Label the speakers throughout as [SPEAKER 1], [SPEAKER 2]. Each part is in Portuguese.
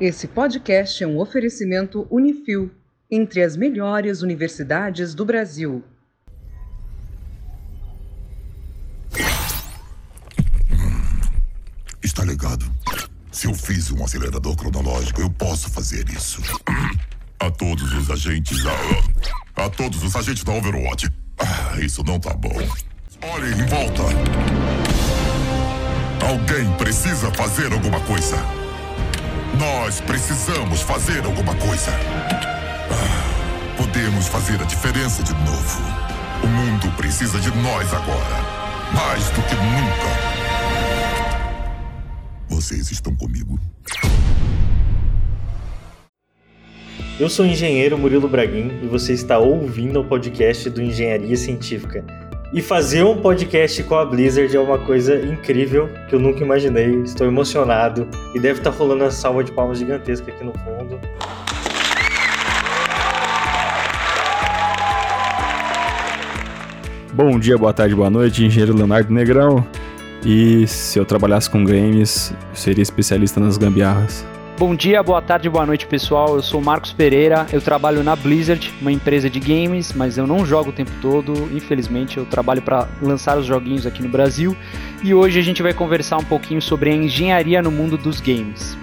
[SPEAKER 1] Esse podcast é um oferecimento Unifil, entre as melhores universidades do Brasil.
[SPEAKER 2] Está ligado? Se eu fiz um acelerador cronológico, eu posso fazer isso. A todos os agentes da. A todos os agentes da Overwatch. Ah, isso não tá bom. Olhem em volta. Alguém precisa fazer alguma coisa. Nós precisamos fazer alguma coisa. Podemos fazer a diferença de novo. O mundo precisa de nós agora. Mais do que nunca. Vocês estão comigo?
[SPEAKER 3] Eu sou o engenheiro Murilo Braguin e você está ouvindo o podcast do Engenharia Científica. E fazer um podcast com a Blizzard é uma coisa incrível que eu nunca imaginei. Estou emocionado e deve estar rolando uma salva de palmas gigantesca aqui no fundo.
[SPEAKER 4] Bom dia, boa tarde, boa noite, engenheiro Leonardo Negrão. E se eu trabalhasse com games, eu seria especialista nas gambiarras.
[SPEAKER 5] Bom dia, boa tarde, boa noite, pessoal. Eu sou Marcos Pereira, eu trabalho na Blizzard, uma empresa de games, mas eu não jogo o tempo todo. Infelizmente, eu trabalho para lançar os joguinhos aqui no Brasil. E hoje a gente vai conversar um pouquinho sobre a engenharia no mundo dos games.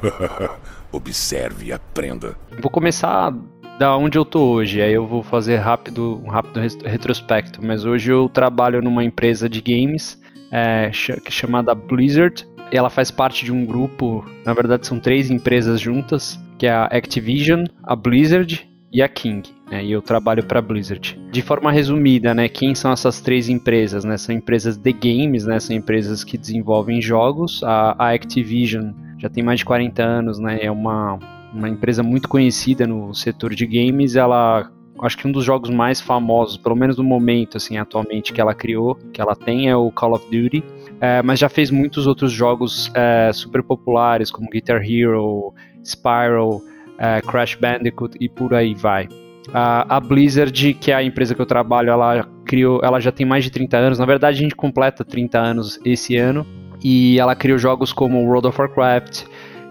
[SPEAKER 2] Observe e aprenda.
[SPEAKER 5] Vou começar da onde eu tô hoje. Aí eu vou fazer rápido, um rápido retrospecto. Mas hoje eu trabalho numa empresa de games é, chamada Blizzard. Ela faz parte de um grupo, na verdade são três empresas juntas, que é a Activision, a Blizzard e a King. Né, e eu trabalho para Blizzard. De forma resumida, né, quem são essas três empresas? Né? São empresas de games, né? são empresas que desenvolvem jogos. A, a Activision já tem mais de 40 anos, né? é uma, uma empresa muito conhecida no setor de games. Ela acho que um dos jogos mais famosos, pelo menos no momento, assim, atualmente, que ela criou, que ela tem, é o Call of Duty. É, mas já fez muitos outros jogos é, super populares, como Guitar Hero, Spyro, é, Crash Bandicoot e por aí vai. A, a, Blizzard, que é a empresa que eu trabalho, ela criou, ela já tem mais de 30 anos. Na verdade, a gente completa 30 anos esse ano. E ela criou jogos como World of Warcraft,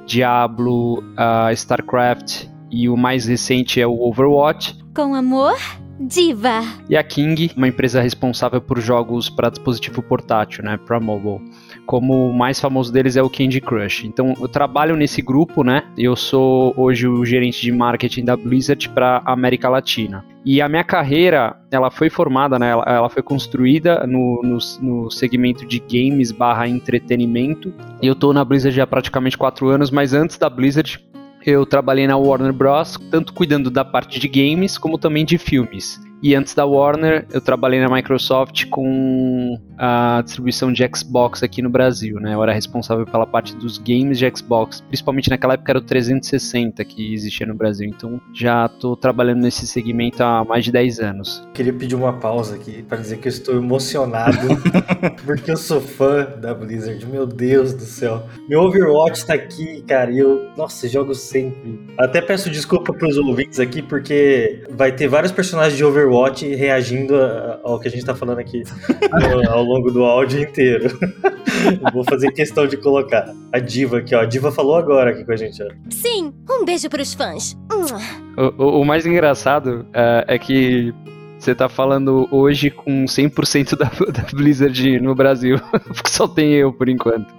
[SPEAKER 5] Diablo, uh, StarCraft e o mais recente é o Overwatch.
[SPEAKER 6] Com amor, Diva.
[SPEAKER 5] E a King, uma empresa responsável por jogos para dispositivo portátil, né, para mobile. Como o mais famoso deles é o Candy Crush. Então, eu trabalho nesse grupo, né? Eu sou hoje o gerente de marketing da Blizzard para América Latina. E a minha carreira, ela foi formada, né? Ela, ela foi construída no, no, no, segmento de games barra entretenimento. Eu tô na Blizzard há praticamente quatro anos, mas antes da Blizzard eu trabalhei na Warner Bros., tanto cuidando da parte de games como também de filmes. E antes da Warner, eu trabalhei na Microsoft com a distribuição de Xbox aqui no Brasil, né? Eu era responsável pela parte dos games de Xbox, principalmente naquela época era o 360 que existia no Brasil. Então já estou trabalhando nesse segmento há mais de 10 anos.
[SPEAKER 3] Queria pedir uma pausa aqui para dizer que eu estou emocionado porque eu sou fã da Blizzard. Meu Deus do céu. Meu Overwatch está aqui, cara, e eu, nossa, jogo sempre. Até peço desculpa para os ouvintes aqui porque vai ter vários personagens de Overwatch Overwatch reagindo ao que a gente tá falando aqui ao longo do áudio inteiro. Vou fazer questão de colocar a Diva aqui, ó. A Diva falou agora aqui com a gente, ó.
[SPEAKER 6] Sim, um beijo pros fãs.
[SPEAKER 5] O, o, o mais engraçado é, é que você tá falando hoje com 100% da, da Blizzard no Brasil, porque só tem eu por enquanto.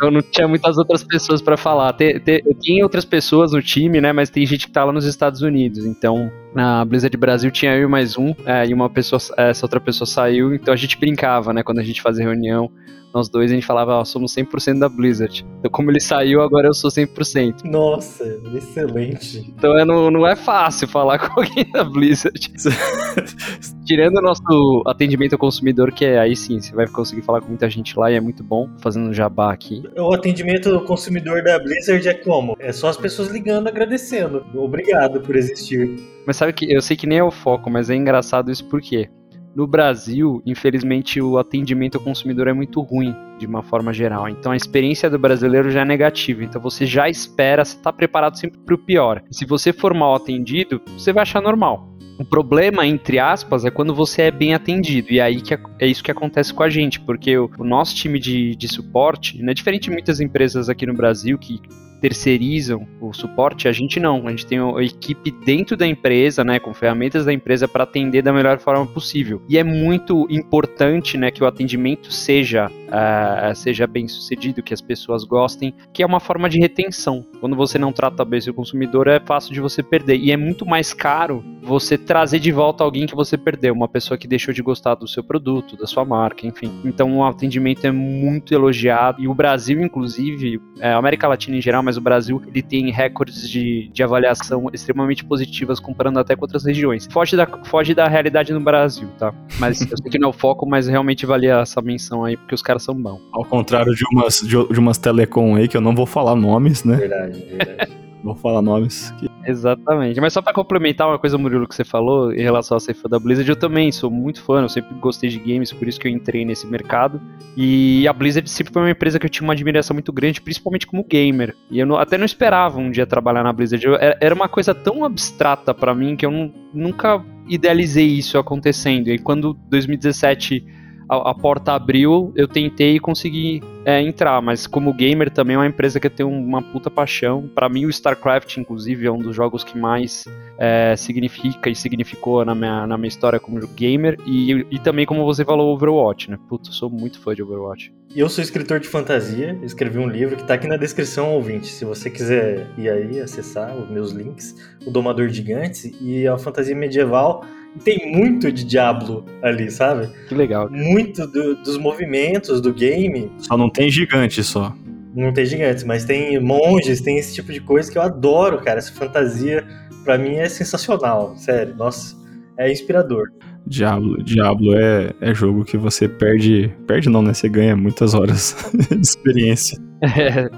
[SPEAKER 5] Eu não tinha muitas outras pessoas para falar. Tem, tem, tem, outras pessoas no time, né? Mas tem gente que tá lá nos Estados Unidos. Então, na Blizzard Brasil tinha eu e mais um, é, e uma pessoa, essa outra pessoa saiu. Então a gente brincava, né? Quando a gente fazia reunião nós dois a gente falava, ó, somos 100% da Blizzard. Então, como ele saiu, agora eu sou 100%.
[SPEAKER 3] Nossa, excelente.
[SPEAKER 5] Então é, não, não é fácil falar com alguém da Blizzard. Tirando o nosso atendimento ao consumidor, que é aí sim, você vai conseguir falar com muita gente lá e é muito bom, fazendo jabá aqui.
[SPEAKER 3] O atendimento ao consumidor da Blizzard é como? É só as pessoas ligando agradecendo. Obrigado por existir.
[SPEAKER 5] Mas sabe que eu sei que nem é o foco, mas é engraçado isso por quê? No Brasil, infelizmente, o atendimento ao consumidor é muito ruim, de uma forma geral. Então, a experiência do brasileiro já é negativa. Então, você já espera, você está preparado sempre para o pior. E se você for mal atendido, você vai achar normal. O problema, entre aspas, é quando você é bem atendido. E aí que é isso que acontece com a gente, porque o, o nosso time de, de suporte, né, diferente de muitas empresas aqui no Brasil que terceirizam o suporte, a gente não. A gente tem a equipe dentro da empresa, né, com ferramentas da empresa para atender da melhor forma possível. E é muito importante, né, que o atendimento seja uh, seja bem sucedido, que as pessoas gostem, que é uma forma de retenção. Quando você não trata bem seu consumidor, é fácil de você perder. E é muito mais caro você trazer de volta alguém que você perdeu, uma pessoa que deixou de gostar do seu produto, da sua marca, enfim. Então o atendimento é muito elogiado. E o Brasil, inclusive, é, a América Latina em geral, mas o Brasil, ele tem recordes de, de avaliação extremamente positivas comparando até com outras regiões. Foge da, foge da realidade no Brasil, tá? Mas eu sei que não é o foco, mas realmente valia essa menção aí, porque os caras são bons.
[SPEAKER 4] Ao contrário de umas, de, de umas telecom aí, que eu não vou falar nomes, né?
[SPEAKER 3] Verdade, verdade.
[SPEAKER 4] Vou falar nomes. Que...
[SPEAKER 5] Exatamente. Mas só para complementar uma coisa, Murilo, que você falou em relação a ser fã da Blizzard, eu também sou muito fã, eu sempre gostei de games, por isso que eu entrei nesse mercado. E a Blizzard sempre foi uma empresa que eu tinha uma admiração muito grande, principalmente como gamer. E eu não, até não esperava um dia trabalhar na Blizzard. Eu, era uma coisa tão abstrata para mim que eu não, nunca idealizei isso acontecendo. E quando 2017 a, a porta abriu, eu tentei e consegui é, entrar, mas como gamer também é uma empresa que eu tenho uma puta paixão. Para mim, o StarCraft, inclusive, é um dos jogos que mais é, significa e significou na minha, na minha história como gamer. E, e também, como você falou, Overwatch, né? Putz, eu sou muito fã de Overwatch.
[SPEAKER 3] Eu sou escritor de fantasia, escrevi um livro que tá aqui na descrição, ouvinte. Se você quiser ir aí acessar os meus links, O Domador Gigantes e a fantasia medieval tem muito de Diablo ali, sabe?
[SPEAKER 5] Que legal.
[SPEAKER 3] Muito do, dos movimentos do game.
[SPEAKER 4] Só não tem gigante só.
[SPEAKER 3] Não tem gigantes, mas tem monges, tem esse tipo de coisa que eu adoro, cara. Essa fantasia, para mim, é sensacional. Sério, nossa, é inspirador.
[SPEAKER 4] Diablo, Diablo é, é jogo que você perde. Perde não, né? Você ganha muitas horas de experiência.
[SPEAKER 5] É,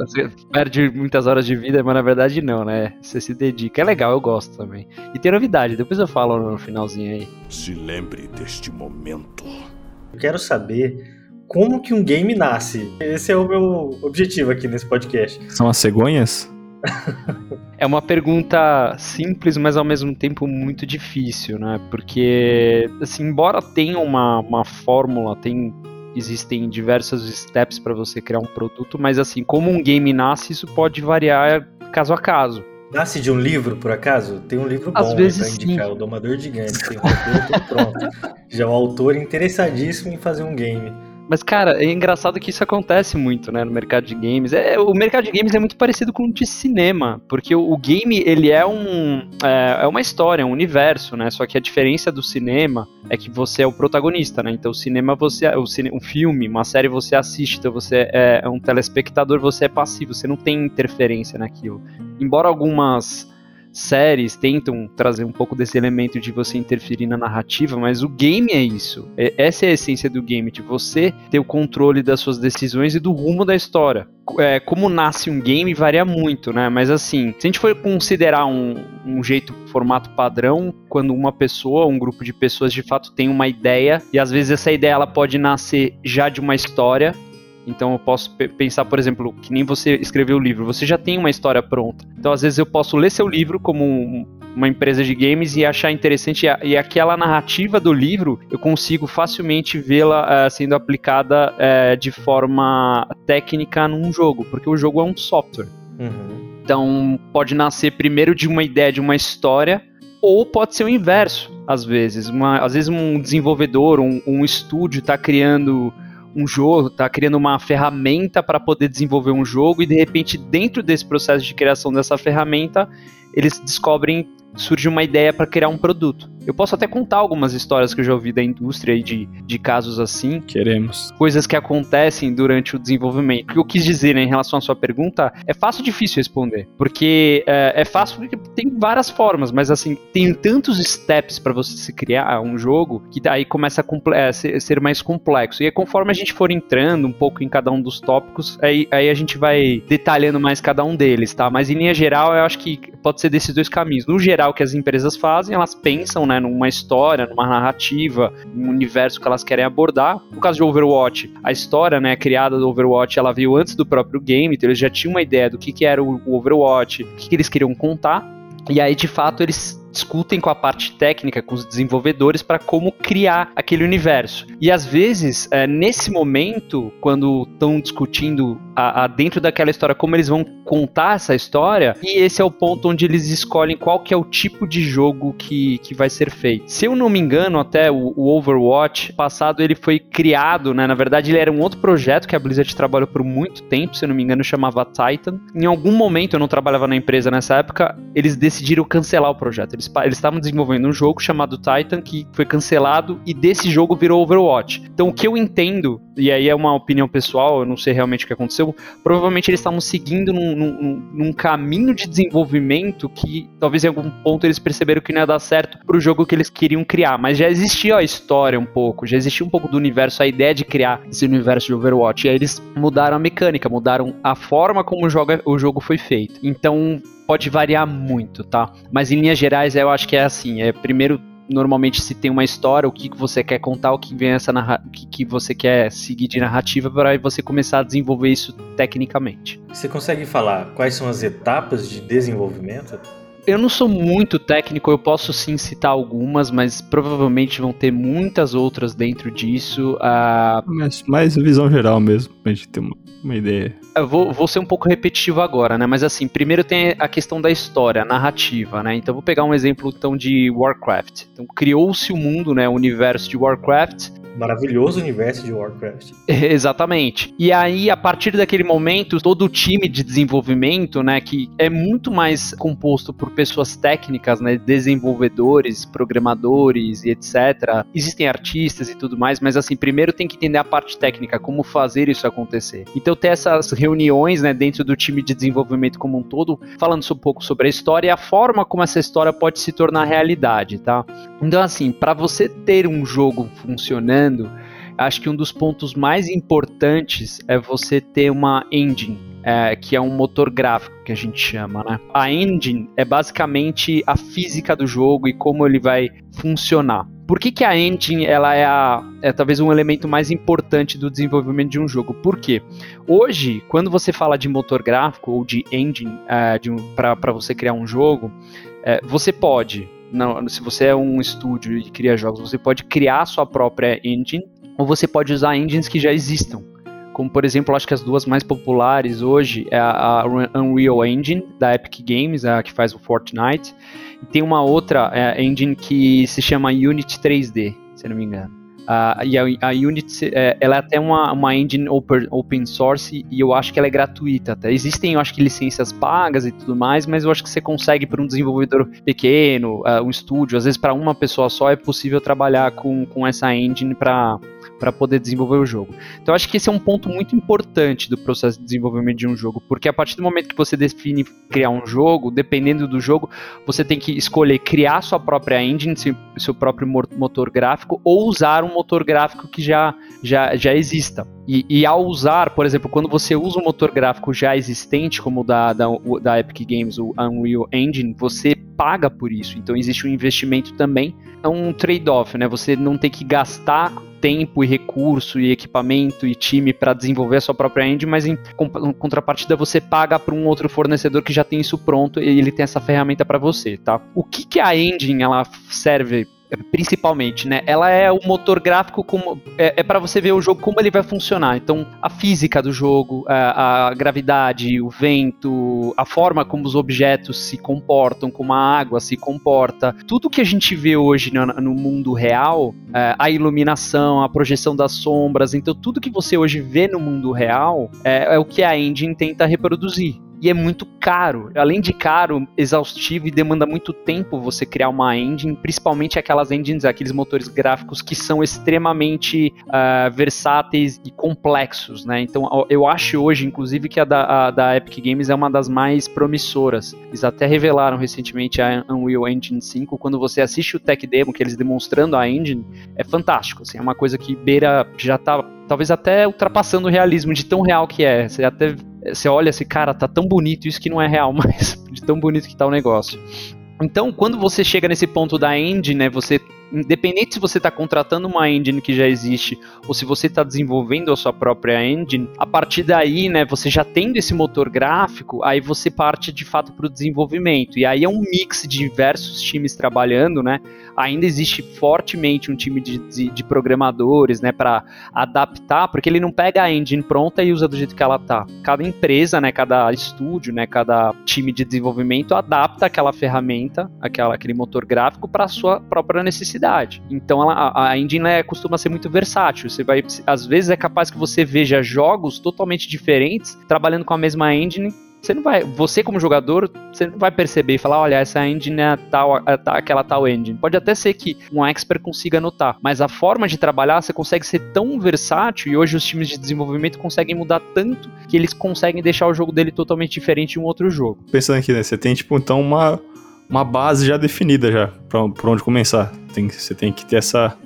[SPEAKER 5] você perde muitas horas de vida, mas na verdade não, né? Você se dedica. É legal, eu gosto também. E tem novidade, depois eu falo no finalzinho aí.
[SPEAKER 2] Se lembre deste momento.
[SPEAKER 3] Eu quero saber como que um game nasce. Esse é o meu objetivo aqui nesse podcast.
[SPEAKER 4] São as cegonhas?
[SPEAKER 5] é uma pergunta simples, mas ao mesmo tempo muito difícil, né? Porque, assim, embora tenha uma, uma fórmula, tem existem diversos steps para você criar um produto, mas assim, como um game nasce, isso pode variar caso a caso.
[SPEAKER 3] Nasce de um livro, por acaso? Tem um livro bom
[SPEAKER 5] Às vezes,
[SPEAKER 3] pra indicar, sim. O Domador de Games. Tem um roteiro tudo pronto. Já é um autor interessadíssimo em fazer um game.
[SPEAKER 5] Mas, cara, é engraçado que isso acontece muito, né, no mercado de games. É, o mercado de games é muito parecido com o de cinema, porque o, o game, ele é um é, é, uma história, é um universo, né, só que a diferença do cinema é que você é o protagonista, né, então o cinema, você, o cine, um filme, uma série, você assiste, então você é, é um telespectador, você é passivo, você não tem interferência naquilo. Embora algumas séries tentam trazer um pouco desse elemento de você interferir na narrativa, mas o game é isso. É, essa é a essência do game, de você ter o controle das suas decisões e do rumo da história. É, como nasce um game varia muito, né? Mas assim, se a gente for considerar um, um jeito, formato padrão, quando uma pessoa, um grupo de pessoas de fato tem uma ideia, e às vezes essa ideia ela pode nascer já de uma história, então eu posso pensar, por exemplo, que nem você escreveu o livro, você já tem uma história pronta. Então às vezes eu posso ler seu livro como um, uma empresa de games e achar interessante e, aquela narrativa do livro eu consigo facilmente vê-la uh, sendo aplicada uh, de forma técnica num jogo, porque o jogo é um software. Uhum. Então pode nascer primeiro de uma ideia de uma história ou pode ser o inverso, às vezes. Uma, às vezes um desenvolvedor, um, um estúdio está criando um jogo, tá criando uma ferramenta para poder desenvolver um jogo e de repente dentro desse processo de criação dessa ferramenta, eles descobrem surge uma ideia para criar um produto. Eu posso até contar algumas histórias que eu já ouvi da indústria e de, de casos assim.
[SPEAKER 4] Queremos.
[SPEAKER 5] Coisas que acontecem durante o desenvolvimento. O que eu quis dizer né, em relação à sua pergunta é fácil difícil responder. Porque é, é fácil porque tem várias formas, mas assim, tem tantos steps para você se criar um jogo que daí começa a é, ser mais complexo. E aí, conforme a gente for entrando um pouco em cada um dos tópicos, aí, aí a gente vai detalhando mais cada um deles, tá? Mas em linha geral, eu acho que pode ser desses dois caminhos. No geral, que as empresas fazem, elas pensam, né, numa história, numa narrativa, num universo que elas querem abordar. No caso de Overwatch, a história, né, criada do Overwatch, ela veio antes do próprio game, então eles já tinham uma ideia do que, que era o Overwatch, o que, que eles queriam contar. E aí, de fato, eles discutem com a parte técnica, com os desenvolvedores, para como criar aquele universo. E às vezes, é, nesse momento, quando estão discutindo a, a, dentro daquela história como eles vão contar essa história, e esse é o ponto onde eles escolhem qual que é o tipo de jogo que, que vai ser feito. Se eu não me engano, até o, o Overwatch passado ele foi criado, né? Na verdade, ele era um outro projeto que a Blizzard trabalhou por muito tempo, se eu não me engano, chamava Titan. Em algum momento, eu não trabalhava na empresa nessa época, eles decidiram cancelar o projeto. Eles estavam desenvolvendo um jogo chamado Titan que foi cancelado e desse jogo virou Overwatch. Então, o que eu entendo, e aí é uma opinião pessoal, eu não sei realmente o que aconteceu, provavelmente eles estavam seguindo num, num, num caminho de desenvolvimento que talvez em algum ponto eles perceberam que não ia dar certo pro jogo que eles queriam criar. Mas já existia a história um pouco, já existia um pouco do universo, a ideia de criar esse universo de Overwatch. E aí eles mudaram a mecânica, mudaram a forma como o jogo, o jogo foi feito. Então pode variar muito, tá? Mas em linhas gerais eu acho que é assim: é primeiro normalmente se tem uma história, o que, que você quer contar, o que vem essa narra o que, que você quer seguir de narrativa para você começar a desenvolver isso tecnicamente.
[SPEAKER 3] Você consegue falar quais são as etapas de desenvolvimento?
[SPEAKER 5] Eu não sou muito técnico, eu posso sim citar algumas, mas provavelmente vão ter muitas outras dentro disso. Uh...
[SPEAKER 4] Mas mais visão geral mesmo, pra gente ter uma, uma ideia.
[SPEAKER 5] Vou, vou ser um pouco repetitivo agora, né? Mas assim, primeiro tem a questão da história, a narrativa, né? Então vou pegar um exemplo então de Warcraft. Então criou-se o mundo, né? O universo de Warcraft
[SPEAKER 3] maravilhoso universo de Warcraft.
[SPEAKER 5] Exatamente. E aí, a partir daquele momento, todo o time de desenvolvimento, né, que é muito mais composto por pessoas técnicas, né, desenvolvedores, programadores e etc. Existem artistas e tudo mais, mas assim, primeiro tem que entender a parte técnica, como fazer isso acontecer. Então, ter essas reuniões, né, dentro do time de desenvolvimento como um todo, falando um pouco sobre a história e a forma como essa história pode se tornar realidade, tá? Então, assim, para você ter um jogo funcionando acho que um dos pontos mais importantes é você ter uma engine, é, que é um motor gráfico que a gente chama, né? A engine é basicamente a física do jogo e como ele vai funcionar. Por que, que a engine ela é, a, é talvez um elemento mais importante do desenvolvimento de um jogo? Por quê? Hoje, quando você fala de motor gráfico ou de engine um, para você criar um jogo, é, você pode não, se você é um estúdio e cria jogos, você pode criar sua própria engine ou você pode usar engines que já existam. Como, por exemplo, acho que as duas mais populares hoje é a, Unreal Engine, da Epic Games, a que faz o Fortnite, e tem uma outra é, engine que se chama Unity 3D, se não me engano. Uh, e a, a Unity, é, ela é até uma, uma engine open, open source e eu acho que ela é gratuita até. Existem, eu acho que licenças pagas e tudo mais, mas eu acho que você consegue para um desenvolvedor pequeno, uh, um estúdio, às vezes para uma pessoa só é possível trabalhar com, com essa engine para para poder desenvolver o jogo. Então acho que esse é um ponto muito importante do processo de desenvolvimento de um jogo, porque a partir do momento que você define criar um jogo, dependendo do jogo, você tem que escolher criar sua própria engine, seu, seu próprio motor gráfico, ou usar um motor gráfico que já, já, já exista. E, e, ao usar, por exemplo, quando você usa um motor gráfico já existente, como o da, da, da Epic Games, o Unreal Engine, você paga por isso. Então existe um investimento também. É um trade-off, né? Você não tem que gastar tempo e recurso e equipamento e time para desenvolver a sua própria engine, mas em contrapartida você paga para um outro fornecedor que já tem isso pronto e ele tem essa ferramenta para você, tá? O que, que a engine ela serve principalmente, né? Ela é o motor gráfico como é, é para você ver o jogo como ele vai funcionar. Então, a física do jogo, a, a, gravidade, o vento, a forma como os objetos se comportam, como a água se comporta, tudo que a gente vê hoje no, no mundo real, é, a iluminação, a projeção das sombras, então tudo que você hoje vê no mundo real é, é o que a engine tenta reproduzir e é muito caro. Além de caro, exaustivo e demanda muito tempo você criar uma engine, principalmente aquelas engines, aqueles motores gráficos que são extremamente uh, versáteis e complexos, né? Então eu acho hoje, inclusive, que a da, a da, Epic Games é uma das mais promissoras. Eles até revelaram recentemente a Unreal Engine 5. Quando você assiste o tech demo, que eles demonstrando a engine, é fantástico. Assim, é uma coisa que beira, já tá talvez até ultrapassando o realismo de tão real que é. Você até você olha assim, cara, tá tão bonito isso que não é real, mas de tão bonito que tá o negócio. Então, quando você chega nesse ponto da engine, né, você independente se você está contratando uma engine que já existe ou se você está desenvolvendo a sua própria engine, a partir daí, né, você já tendo esse motor gráfico, aí você parte de fato para o desenvolvimento. E aí é um mix de diversos times trabalhando, né? Ainda existe fortemente um time de, de, de programadores, né, para adaptar, porque ele não pega a engine pronta e usa do jeito que ela tá. Cada empresa, né, cada estúdio, né, cada time de desenvolvimento adapta aquela ferramenta, aquela, aquele motor gráfico para sua própria necessidade. Então ela, a, a engine né, costuma ser muito versátil. Você vai, às vezes é capaz que você veja jogos totalmente diferentes trabalhando com a mesma engine você não vai, você como jogador, você não vai perceber e falar, olha, essa engine é tal, é aquela tal engine. Pode até ser que um expert consiga notar, mas a forma de trabalhar, você consegue ser tão versátil e hoje os times de desenvolvimento conseguem mudar tanto que eles conseguem deixar o jogo dele totalmente diferente de um outro jogo.
[SPEAKER 4] Pensando aqui, né, você tem tipo então uma uma base já definida já para onde começar. Tem, você tem que ter essa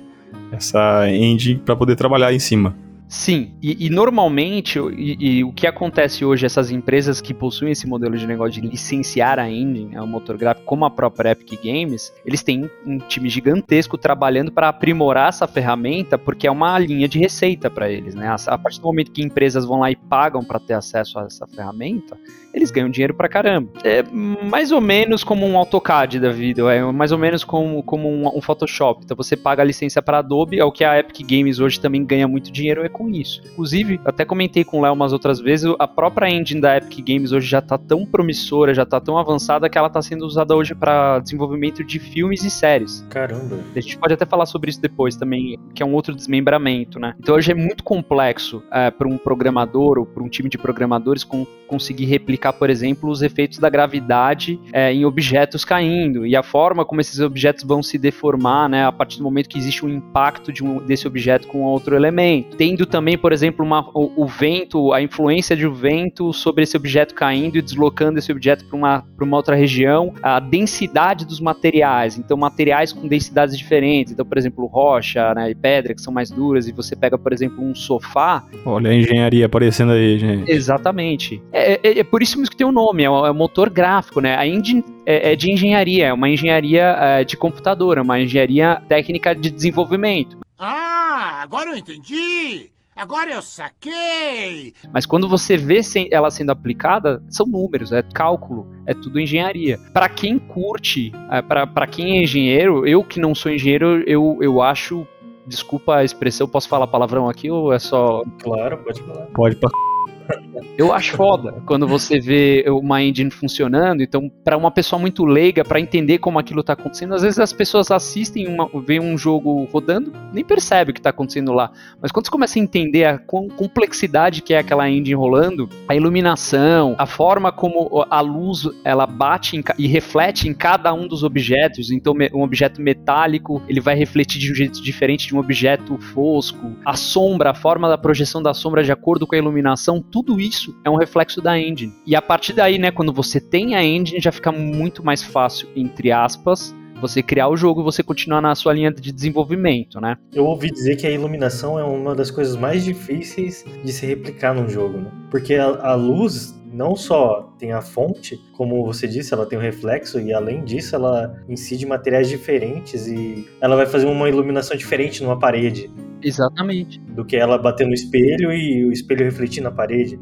[SPEAKER 4] essa engine para poder trabalhar em cima.
[SPEAKER 5] Sim, e, e normalmente e, e, o que acontece hoje, essas empresas que possuem esse modelo de negócio de licenciar a engine, o motor gráfico, como a própria Epic Games, eles têm um time gigantesco trabalhando para aprimorar essa ferramenta, porque é uma linha de receita para eles, né? A, partir do momento que empresas vão lá e pagam para ter acesso a essa ferramenta, eles ganham dinheiro pra caramba. É mais ou menos como um AutoCAD da vida, é mais ou menos como, como um, um Photoshop. Então você paga a licença para Adobe, é o que a Epic Games hoje também ganha muito dinheiro é com isso. Inclusive, até comentei com o Léo umas outras vezes, a própria engine da Epic Games hoje já tá tão promissora, já tá tão avançada que ela tá sendo usada hoje para desenvolvimento de filmes e séries.
[SPEAKER 3] Caramba.
[SPEAKER 5] A gente pode até falar sobre isso depois também, que é um outro desmembramento, né? Então hoje é muito complexo é, para um programador ou para um time de programadores com, conseguir replicar por exemplo, os efeitos da gravidade é, em objetos caindo e a forma como esses objetos vão se deformar, né, a partir do momento que existe um impacto de um, desse objeto com outro elemento. Tendo também, por exemplo, uma, o, o, vento, a influência de um vento sobre esse objeto caindo e deslocando esse objeto para uma, uma outra região, a densidade dos materiais, então materiais com densidades diferentes, então, por exemplo, rocha né, e pedra, que são mais duras, e você pega, por exemplo, um sofá.
[SPEAKER 4] Olha a engenharia aparecendo aí, gente.
[SPEAKER 5] Exatamente. É, é, é por isso isso que tem o um nome, é o, é o motor gráfico, né? A engine é, é de engenharia, é uma engenharia é, de computador, é uma engenharia técnica de desenvolvimento.
[SPEAKER 7] Ah, agora eu entendi! Agora eu saquei!
[SPEAKER 5] Mas quando você vê ela sendo aplicada, são números, é cálculo, é tudo engenharia. Para quem curte, é, para quem é engenheiro, eu que não sou engenheiro, eu, eu acho. Desculpa a expressão, posso falar palavrão aqui ou é só.
[SPEAKER 3] Claro, pode falar.
[SPEAKER 4] Pode pra
[SPEAKER 5] eu acho foda quando você vê uma engine funcionando. Então, para uma pessoa muito leiga, para entender como aquilo está acontecendo, às vezes as pessoas assistem, uma, veem um jogo rodando, nem percebe o que está acontecendo lá. Mas quando você começa a entender a complexidade que é aquela engine rolando, a iluminação, a forma como a luz ela bate em, e reflete em cada um dos objetos. Então, um objeto metálico ele vai refletir de um jeito diferente de um objeto fosco. A sombra, a forma da projeção da sombra de acordo com a iluminação tudo isso é um reflexo da engine. E a partir daí, né, quando você tem a engine, já fica muito mais fácil, entre aspas, você criar o jogo e você continuar na sua linha de desenvolvimento, né?
[SPEAKER 3] Eu ouvi dizer que a iluminação é uma das coisas mais difíceis de se replicar num jogo, né? Porque a, a luz não só tem a fonte, como você disse, ela tem o um reflexo e além disso ela incide materiais diferentes e ela vai fazer uma iluminação diferente numa parede.
[SPEAKER 5] Exatamente.
[SPEAKER 3] Do que ela bater no espelho e o espelho refletir na parede.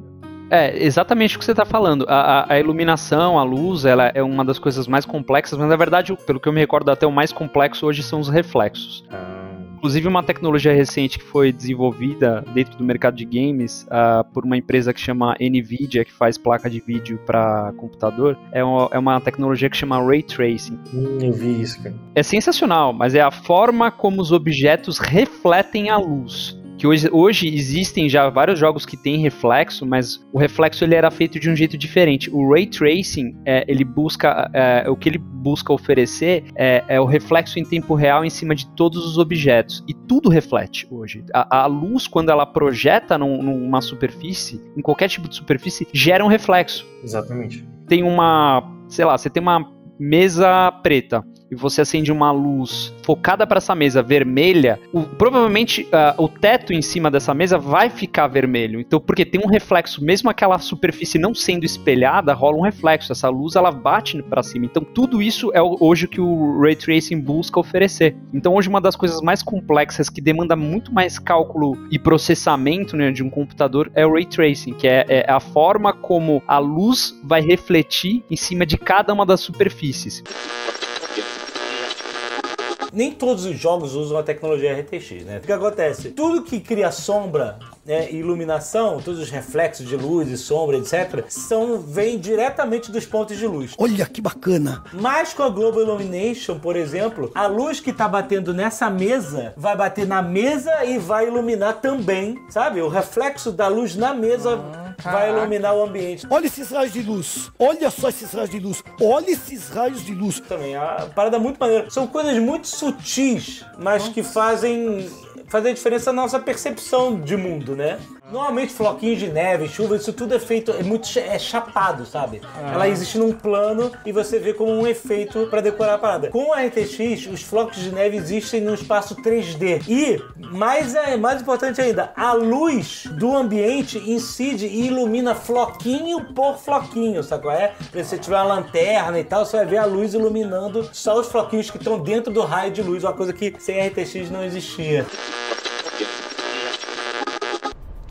[SPEAKER 5] É, exatamente o que você está falando. A, a, iluminação, a luz, ela é uma das coisas mais complexas, mas na verdade, pelo que eu me recordo, até o mais complexo hoje são os reflexos. Ah. Inclusive, uma tecnologia recente que foi desenvolvida dentro do mercado de games uh, por uma empresa que chama Nvidia, que faz placa de vídeo para computador, é uma, é uma tecnologia que chama Ray Tracing.
[SPEAKER 3] Hum, eu vi isso, cara.
[SPEAKER 5] É sensacional, mas é a forma como os objetos refletem a luz que hoje, hoje existem já vários jogos que têm reflexo, mas o reflexo ele era feito de um jeito diferente. O ray tracing, é, ele busca é, o que ele busca oferecer é, é, o reflexo em tempo real em cima de todos os objetos e tudo reflete hoje. A, a luz quando ela projeta num, numa superfície, em qualquer tipo de superfície, gera um reflexo.
[SPEAKER 3] Exatamente.
[SPEAKER 5] Tem uma, sei lá, você tem uma mesa preta e você acende uma luz focada para essa mesa vermelha, o, provavelmente uh, o teto em cima dessa mesa vai ficar vermelho. Então, porque tem um reflexo, mesmo aquela superfície não sendo espelhada, rola um reflexo. Essa luz ela bate para cima. Então, tudo isso é hoje que o Ray Tracing busca oferecer. Então, hoje uma das coisas mais complexas que demanda muito mais cálculo e processamento né, de um computador é o Ray Tracing, que é, é a forma como a luz vai refletir em cima de cada uma das superfícies
[SPEAKER 8] nem todos os jogos usam a tecnologia RTX, né? O que acontece? Tudo que cria sombra né, iluminação, todos os reflexos de luz e sombra, etc., são vêm diretamente dos pontos de luz.
[SPEAKER 9] Olha que bacana!
[SPEAKER 8] Mas com a Global Illumination, por exemplo, a luz que está batendo nessa mesa vai bater na mesa e vai iluminar também, sabe? O reflexo da luz na mesa ah, vai iluminar o ambiente.
[SPEAKER 9] Olha esses raios de luz! Olha só esses raios de luz! Olha esses raios de luz!
[SPEAKER 8] Também, a parada muito maneira. São coisas muito sutis, mas que fazem fazer diferença na nossa percepção de mundo, né? Normalmente floquinhos de neve, chuva, isso tudo é feito, é muito é chapado, sabe? Ah. Ela existe num plano e você vê como um efeito para decorar a parada. Com a RTX, os flocos de neve existem no espaço 3D. E, mais, é, mais importante ainda, a luz do ambiente incide e ilumina floquinho por floquinho, sabe qual é? Se você tiver uma lanterna e tal, você vai ver a luz iluminando só os floquinhos que estão dentro do raio de luz, uma coisa que sem RTX não existia.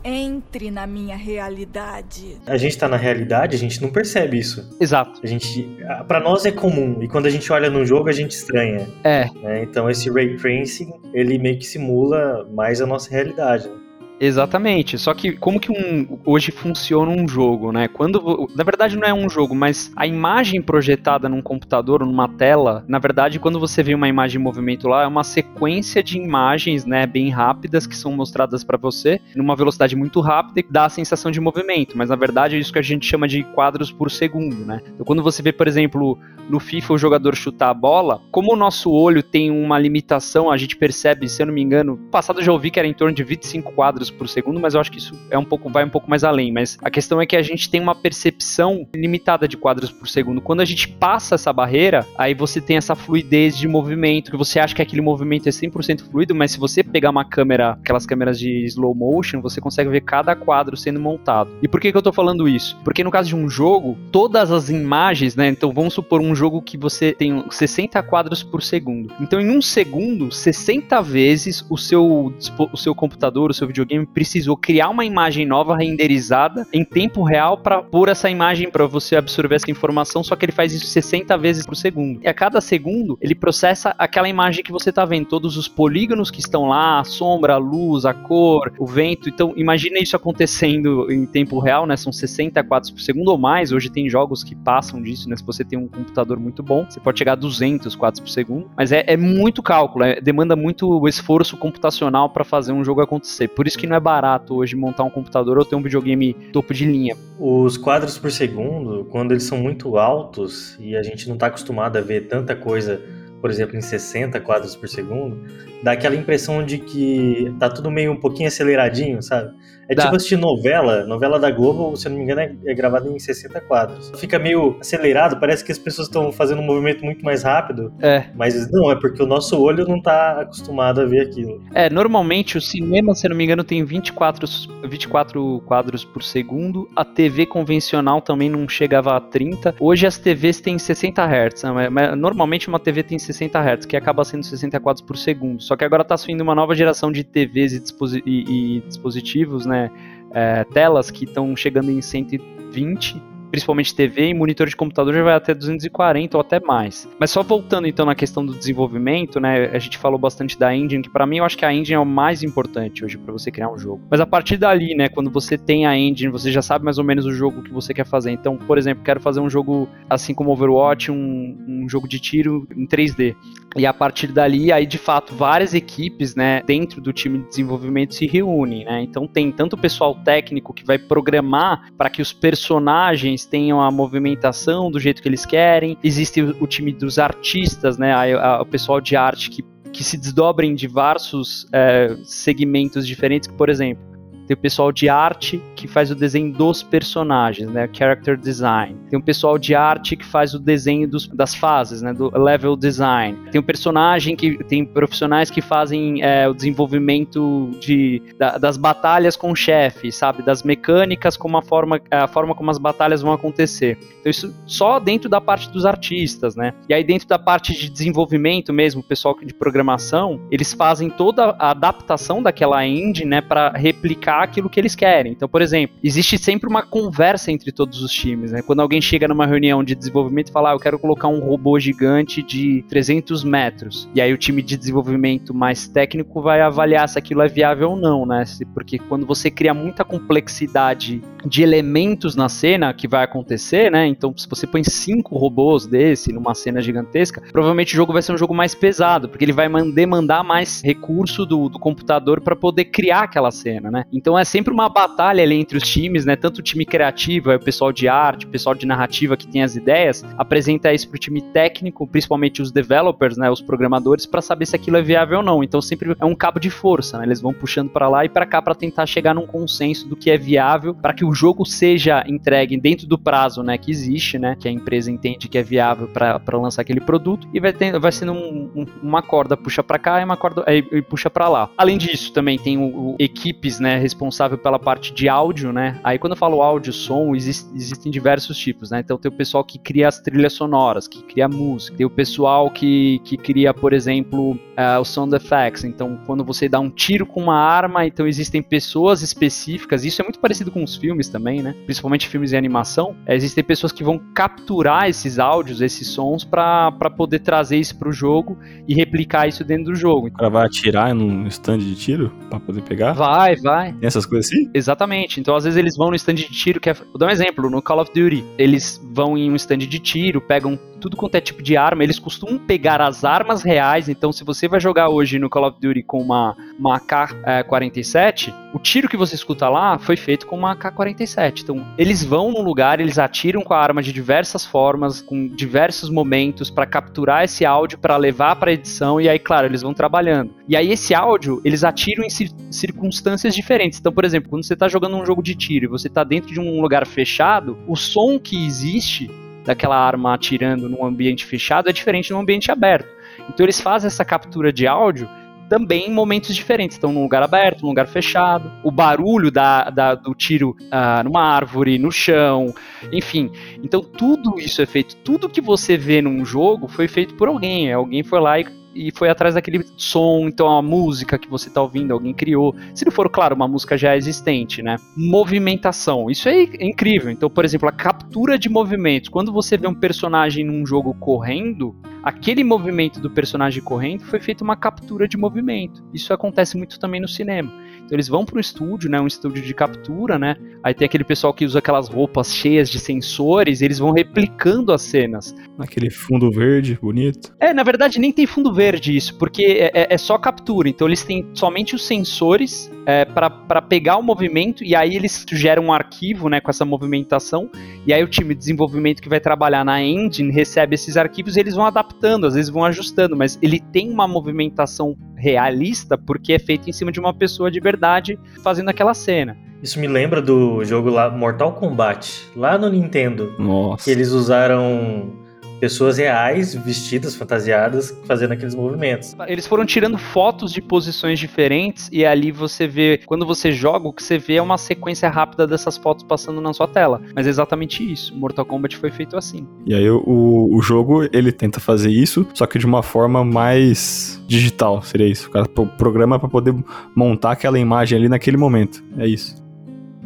[SPEAKER 10] Entre na minha realidade.
[SPEAKER 3] A gente tá na realidade, a gente não percebe isso.
[SPEAKER 5] Exato.
[SPEAKER 3] A gente, para nós é comum e quando a gente olha no jogo a gente estranha.
[SPEAKER 5] É.
[SPEAKER 3] Né? Então esse ray tracing ele meio que simula mais a nossa realidade. Né?
[SPEAKER 5] Exatamente. Só que como que um, hoje funciona um jogo, né? Quando na verdade não é um jogo, mas a imagem projetada num computador, numa tela, na verdade quando você vê uma imagem em movimento lá, é uma sequência de imagens, né, bem rápidas que são mostradas para você numa velocidade muito rápida e dá a sensação de movimento, mas na verdade é isso que a gente chama de quadros por segundo, né? Então quando você vê, por exemplo, no FIFA o jogador chutar a bola, como o nosso olho tem uma limitação, a gente percebe, se eu não me engano, passado já ouvi que era em torno de 25 quadros por segundo, mas eu acho que isso é um pouco vai um pouco mais além. Mas a questão é que a gente tem uma percepção limitada de quadros por segundo. Quando a gente passa essa barreira, aí você tem essa fluidez de movimento, que você acha que aquele movimento é 100% fluido, mas se você pegar uma câmera, aquelas câmeras de slow motion, você consegue ver cada quadro sendo montado. E por que, que eu tô falando isso? Porque no caso de um jogo, todas as imagens, né? Então vamos supor um jogo que você tem 60 quadros por segundo. Então em um segundo, 60 vezes o seu, o seu computador, o seu videogame precisou criar uma imagem nova renderizada em tempo real para pôr essa imagem para você absorver essa informação, só que ele faz isso 60 vezes por segundo. E a cada segundo, ele processa aquela imagem que você está vendo, todos os polígonos que estão lá, a sombra, a luz, a cor, o vento. Então, imagina isso acontecendo em tempo real, né? São 60 quadros por segundo ou mais. Hoje tem jogos que passam disso, né? Se você tem um computador muito bom, você pode chegar a 200 quadros por segundo. Mas é, é muito cálculo, é, demanda muito esforço computacional para fazer um jogo acontecer. Por isso que não é barato hoje montar um computador ou ter um videogame topo de linha.
[SPEAKER 3] Os quadros por segundo, quando eles são muito altos e a gente não está acostumado a ver tanta coisa, por exemplo, em 60 quadros por segundo, dá aquela impressão de que tá tudo meio um pouquinho aceleradinho, sabe? É Dá. tipo assistir novela, novela da Globo, se eu não me engano, é, é gravada em 60 quadros. Fica meio acelerado, parece que as pessoas estão fazendo um movimento muito mais rápido.
[SPEAKER 5] É.
[SPEAKER 3] Mas não, é porque o nosso olho não tá acostumado a ver aquilo.
[SPEAKER 5] É, normalmente o cinema, se eu não me engano, tem 24, 24 quadros por segundo. A TV convencional também não chegava a 30. Hoje as TVs têm 60 Hz. Né? Normalmente uma TV tem 60 Hz, que acaba sendo 60 quadros por segundo. Só que agora tá surgindo uma nova geração de TVs e, disposi e, e dispositivos, né? É, telas que estão chegando em 120 principalmente TV e monitor de computador já vai até 240 ou até mais. Mas só voltando então na questão do desenvolvimento, né? A gente falou bastante da engine, que para mim eu acho que a engine é o mais importante hoje para você criar um jogo. Mas a partir dali, né, quando você tem a engine, você já sabe mais ou menos o jogo que você quer fazer. Então, por exemplo, quero fazer um jogo assim como Overwatch, um, um jogo de tiro em 3D. E a partir dali, aí de fato, várias equipes, né, dentro do time de desenvolvimento se reúnem, né? Então tem tanto o pessoal técnico que vai programar para que os personagens eles tenham a movimentação do jeito que eles querem. Existe o, o time dos artistas, né? A, a, o pessoal de arte que, que se desdobra em diversos é, segmentos diferentes. por exemplo, tem o pessoal de arte que faz o desenho dos personagens, né? Character design. Tem o pessoal de arte que faz o desenho dos, das fases, né? Do level design. Tem o personagem que tem profissionais que fazem é, o desenvolvimento de, da, das batalhas com o chefe, sabe? Das mecânicas, como a forma, a forma como as batalhas vão acontecer. Então isso só dentro da parte dos artistas, né? E aí dentro da parte de desenvolvimento mesmo, o pessoal de programação, eles fazem toda a adaptação daquela engine, né, para replicar aquilo que eles querem. Então, por exemplo, existe sempre uma conversa entre todos os times, né? Quando alguém chega numa reunião de desenvolvimento e fala, ah, eu quero colocar um robô gigante de 300 metros, e aí o time de desenvolvimento mais técnico vai avaliar se aquilo é viável ou não, né? Porque quando você cria muita complexidade de elementos na cena que vai acontecer, né? Então, se você põe cinco robôs desse numa cena gigantesca, provavelmente o jogo vai ser um jogo mais pesado, porque ele vai demandar mais recurso do, do computador para poder criar aquela cena, né? Então é sempre uma batalha ali entre os times, né? Tanto o time criativo, é o pessoal de arte, o pessoal de narrativa que tem as ideias, apresenta isso pro time técnico, principalmente os developers, né? Os programadores, para saber se aquilo é viável ou não. Então sempre é um cabo de força, né? Eles vão puxando para lá e para cá para tentar chegar num consenso do que é viável para que o jogo seja entregue dentro do prazo, né? Que existe, né? Que a empresa entende que é viável para lançar aquele produto e vai, ter, vai sendo um, um, uma corda puxa para cá e uma corda e, e puxa para lá. Além disso, também tem o, o, equipes, né, responsável pela parte de áudio, né? Aí quando eu falo áudio, som, existe, existem diversos tipos, né? Então tem o pessoal que cria as trilhas sonoras, que cria música, tem o pessoal que, que cria, por exemplo, uh, o sound effects. Então quando você dá um tiro com uma arma, então existem pessoas específicas. Isso é muito parecido com os filmes também, né? Principalmente filmes de animação. É, existem pessoas que vão capturar esses áudios, esses sons para poder trazer isso para o jogo e replicar isso dentro do jogo.
[SPEAKER 4] O cara vai atirar num stand de tiro para poder pegar?
[SPEAKER 5] Vai, vai.
[SPEAKER 4] Essas coisas assim?
[SPEAKER 5] Exatamente. Então, às vezes, eles vão no stand de tiro, que é... Vou dar um exemplo, no Call of Duty. Eles vão em um stand de tiro, pegam tudo quanto é tipo de arma, eles costumam pegar as armas reais. Então, se você vai jogar hoje no Call of Duty com uma, uma AK-47, o tiro que você escuta lá foi feito com uma AK-47. Então, eles vão num lugar, eles atiram com a arma de diversas formas, com diversos momentos, para capturar esse áudio, para levar para edição, e aí, claro, eles vão trabalhando. E aí, esse áudio, eles atiram em circunstâncias diferentes. Então, por exemplo, quando você está jogando um jogo de tiro e você está dentro de um lugar fechado, o som que existe daquela arma atirando num ambiente fechado é diferente num ambiente aberto. Então eles fazem essa captura de áudio também em momentos diferentes. Então, num lugar aberto, num lugar fechado, o barulho da, da do tiro uh, numa árvore, no chão, enfim. Então, tudo isso é feito. Tudo que você vê num jogo foi feito por alguém. Alguém foi lá e e foi atrás daquele som, então a música que você está ouvindo, alguém criou. Se não for, claro, uma música já existente, né? Movimentação, isso é incrível. Então, por exemplo, a captura de movimentos. Quando você vê um personagem num jogo correndo, aquele movimento do personagem correndo foi feita uma captura de movimento. Isso acontece muito também no cinema. Então eles vão para um estúdio, né, um estúdio de captura, né? Aí tem aquele pessoal que usa aquelas roupas cheias de sensores, e eles vão replicando as cenas.
[SPEAKER 4] Aquele fundo verde bonito.
[SPEAKER 5] É, na verdade nem tem fundo verde isso, porque é, é, é só captura. Então eles têm somente os sensores é, para pegar o movimento e aí eles geram um arquivo, né, com essa movimentação. E aí o time de desenvolvimento que vai trabalhar na engine recebe esses arquivos e eles vão adaptando, às vezes vão ajustando, mas ele tem uma movimentação realista porque é feito em cima de uma pessoa de verdade fazendo aquela cena.
[SPEAKER 3] Isso me lembra do jogo lá Mortal Kombat, lá no Nintendo.
[SPEAKER 4] Nossa.
[SPEAKER 3] Que eles usaram pessoas reais, vestidas, fantasiadas, fazendo aqueles movimentos.
[SPEAKER 5] Eles foram tirando fotos de posições diferentes e ali você vê, quando você joga, o que você vê é uma sequência rápida dessas fotos passando na sua tela. Mas é exatamente isso. Mortal Kombat foi feito assim.
[SPEAKER 4] E aí o, o jogo, ele tenta fazer isso, só que de uma forma mais digital, seria isso. O cara programa para poder montar aquela imagem ali naquele momento. É isso.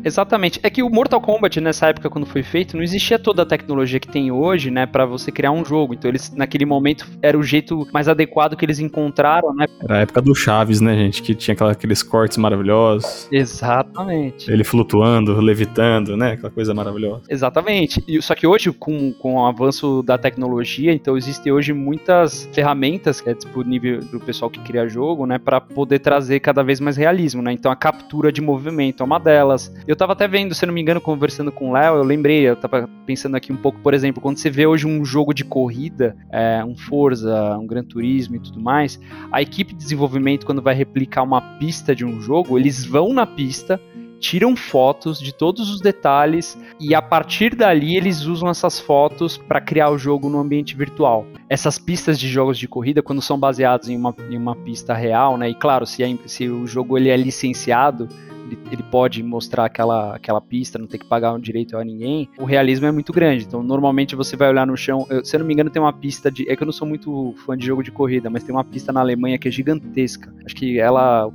[SPEAKER 5] Exatamente. É que o Mortal Kombat, nessa época, quando foi feito, não existia toda a tecnologia que tem hoje, né, para você criar um jogo. Então, eles, naquele momento, era o jeito mais adequado que eles encontraram, né?
[SPEAKER 4] Era a época do Chaves, né, gente? Que tinha aquela, aqueles cortes maravilhosos.
[SPEAKER 5] Exatamente.
[SPEAKER 4] Ele flutuando, levitando, né? Aquela coisa maravilhosa.
[SPEAKER 5] Exatamente. E, só que hoje, com, com o avanço da tecnologia, então, existem hoje muitas ferramentas que é disponível do pessoal que cria jogo, né, para poder trazer cada vez mais realismo, né? Então, a captura de movimento é uma delas. Eu eu tava até vendo, se não me engano, conversando com o Léo, eu lembrei, eu tava pensando aqui um pouco, por exemplo, quando você vê hoje um jogo de corrida, é, um Forza, um Gran Turismo e tudo mais, a equipe de desenvolvimento, quando vai replicar uma pista de um jogo, eles vão na pista, tiram fotos de todos os detalhes e a partir dali eles usam essas fotos para criar o jogo no ambiente virtual. Essas pistas de jogos de corrida, quando são baseados em uma, em uma pista real, né? E claro, se, é, se o jogo ele é licenciado, ele, ele, pode mostrar aquela, aquela pista, não ter que pagar um direito a ninguém, o realismo é muito grande. Então, normalmente você vai olhar no chão. Eu, se eu não me engano, tem uma pista de. É que eu não sou muito fã de jogo de corrida, mas tem uma pista na Alemanha que é gigantesca. Acho que ela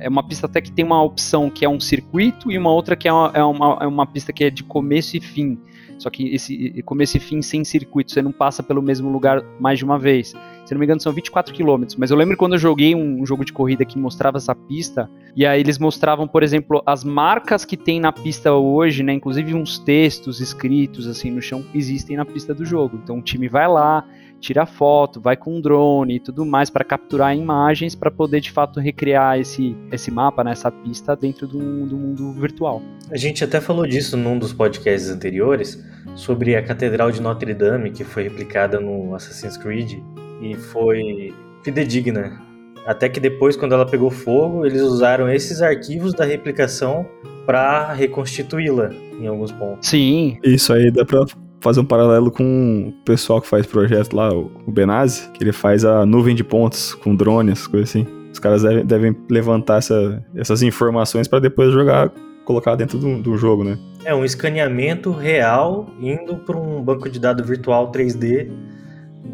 [SPEAKER 5] é uma pista até que tem uma opção que é um circuito e uma outra que é uma, é uma, é uma pista que é de começo e fim. Só que esse começo e fim sem circuito, você não passa pelo mesmo lugar mais de uma vez. Se não me engano, são 24 quilômetros. Mas eu lembro quando eu joguei um, jogo de corrida que mostrava essa pista, e aí eles mostravam, por exemplo, as marcas que tem na pista hoje, né? Inclusive uns textos escritos assim no chão existem na pista do jogo. Então o time vai lá, tira foto, vai com um drone e tudo mais para capturar imagens para poder de fato recriar esse, esse mapa, né, essa pista dentro do, do mundo virtual.
[SPEAKER 3] A gente até falou disso num dos podcasts anteriores sobre a Catedral de Notre Dame que foi replicada no Assassin's Creed e foi fidedigna. Até que depois, quando ela pegou fogo, eles usaram esses arquivos da replicação para reconstituí-la em alguns pontos.
[SPEAKER 5] Sim.
[SPEAKER 4] Isso aí dá para fazer um paralelo com o pessoal que faz projeto lá, o Benazzi, que ele faz a nuvem de pontos com drones, coisas assim. Os caras devem, devem levantar essa, essas informações para depois jogar, colocar dentro do, do jogo, né?
[SPEAKER 3] É um escaneamento real indo para um banco de dados virtual 3D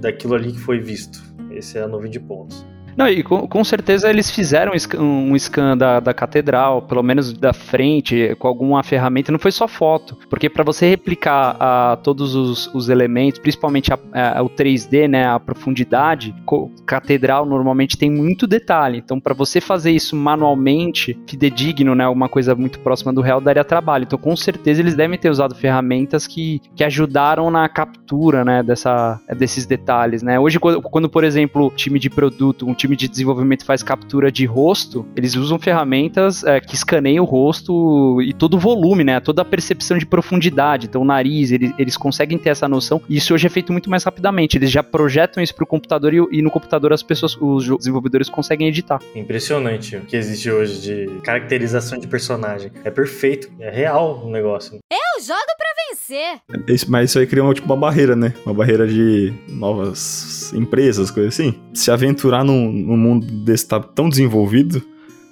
[SPEAKER 3] daquilo ali que foi visto. Esse é a nuvem de pontos.
[SPEAKER 5] Não, e com, com, certeza eles fizeram um scan da, da catedral, pelo menos da frente, com alguma ferramenta, não foi só foto, porque para você replicar a, todos os, os elementos, principalmente a, a, o 3D, né, a profundidade, catedral normalmente tem muito detalhe, então para você fazer isso manualmente, fidedigno, né, uma coisa muito próxima do real, daria trabalho, então com certeza eles devem ter usado ferramentas que, que ajudaram na captura, né, dessa, desses detalhes, né, hoje quando, quando por exemplo, time de produto, um time de desenvolvimento faz captura de rosto, eles usam ferramentas é, que escaneiam o rosto e todo o volume, né? Toda a percepção de profundidade. Então, o nariz, eles, eles conseguem ter essa noção. E isso hoje é feito muito mais rapidamente. Eles já projetam isso para o computador e, e, no computador as pessoas, os desenvolvedores conseguem editar.
[SPEAKER 3] Impressionante o que existe hoje de caracterização de personagem. É perfeito, é real o negócio.
[SPEAKER 6] Eu jogo para vencer.
[SPEAKER 4] Mas isso aí cria uma, tipo, uma barreira, né? Uma barreira de novas empresas, coisas assim. Se aventurar num, num mundo desse tá tão desenvolvido,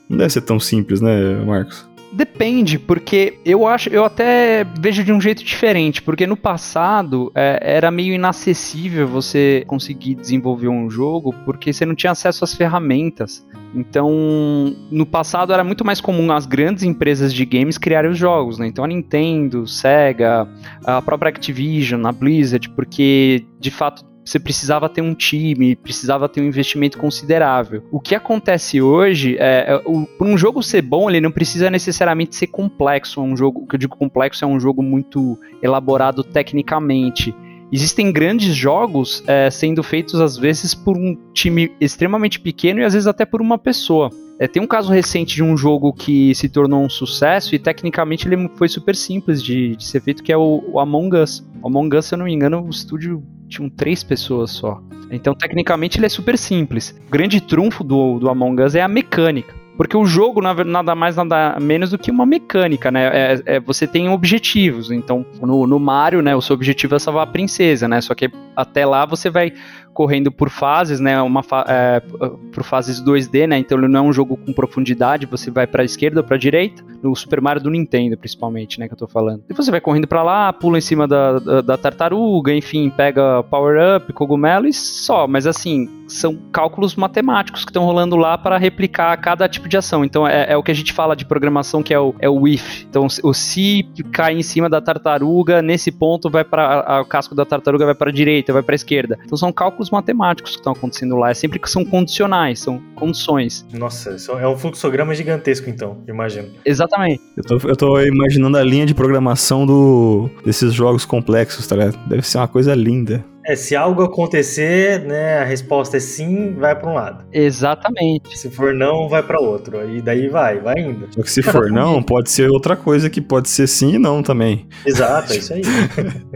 [SPEAKER 4] não deve ser tão simples, né, Marcos?
[SPEAKER 5] Depende, porque eu acho, eu até vejo de um jeito diferente, porque no passado é, era meio inacessível você conseguir desenvolver um jogo, porque você não tinha acesso às ferramentas. Então, no passado era muito mais comum as grandes empresas de games criarem os jogos, né? Então a Nintendo, Sega, a própria Activision, a Blizzard, porque de fato você precisava ter um time, precisava ter um investimento considerável. O que acontece hoje é, é para um jogo ser bom, ele não precisa necessariamente ser complexo. Um jogo, o que eu digo complexo é um jogo muito elaborado tecnicamente. Existem grandes jogos é, sendo feitos às vezes por um time extremamente pequeno e às vezes até por uma pessoa. É, tem um caso recente de um jogo que se tornou um sucesso e tecnicamente ele foi super simples de, de ser feito, que é o, o Among Us. O Among Us, se eu não me engano, o estúdio tinham três pessoas só. Então, tecnicamente, ele é super simples. O grande trunfo do, do Among Us é a mecânica. Porque o jogo nada mais, nada menos do que uma mecânica, né? É, é, você tem objetivos. Então, no, no Mario, né, o seu objetivo é salvar a princesa, né? Só que até lá você vai correndo por fases, né? Uma fa é, por fases 2D, né? Então ele não é um jogo com profundidade, você vai para esquerda ou para direita, no Super Mario do Nintendo, principalmente, né? Que eu tô falando. E você vai correndo para lá, pula em cima da, da, da tartaruga, enfim, pega power-up, cogumelo e só. Mas assim, são cálculos matemáticos que estão rolando lá para replicar cada tipo de ação. Então é, é, o que a gente fala de programação que é o, é o if. Então o se cai em cima da tartaruga, nesse ponto vai para o casco da tartaruga vai para direita, vai para esquerda. Então são cálculos matemáticos que estão acontecendo lá. É sempre que são condicionais, são condições.
[SPEAKER 3] Nossa, é um fluxograma gigantesco então, imagino.
[SPEAKER 5] Exatamente.
[SPEAKER 4] Eu tô, eu tô imaginando a linha de programação do, desses jogos complexos, tá ligado? Deve ser uma coisa linda.
[SPEAKER 3] É, se algo acontecer, né, a resposta é sim, vai para um lado.
[SPEAKER 5] Exatamente.
[SPEAKER 3] Se for não, vai para outro. E daí vai, vai indo.
[SPEAKER 4] Só que se for não, pode ser outra coisa que pode ser sim e não também.
[SPEAKER 3] Exato, é isso aí.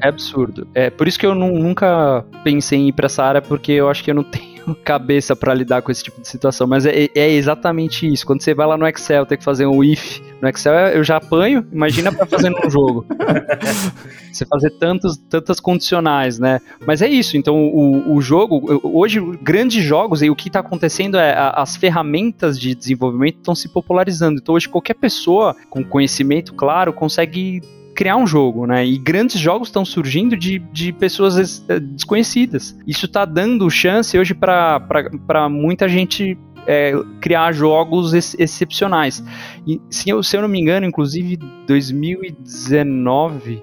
[SPEAKER 5] é absurdo. É por isso que eu não, nunca pensei em ir para essa área porque eu acho que eu não tenho cabeça para lidar com esse tipo de situação, mas é, é, exatamente isso. Quando você vai lá no Excel, tem que fazer um if. No Excel eu já apanho, imagina para fazer num jogo. você fazer tantos, tantas condicionais, né? Mas é isso. Então o, o jogo, hoje grandes jogos e o que está acontecendo é a, as ferramentas de desenvolvimento estão se popularizando. Então hoje qualquer pessoa com conhecimento claro consegue criar um jogo, né? E grandes jogos estão surgindo de, de pessoas eh, desconhecidas. Isso está dando chance hoje para muita gente é, criar jogos ex excepcionais. E se eu, se eu não me engano, inclusive 2019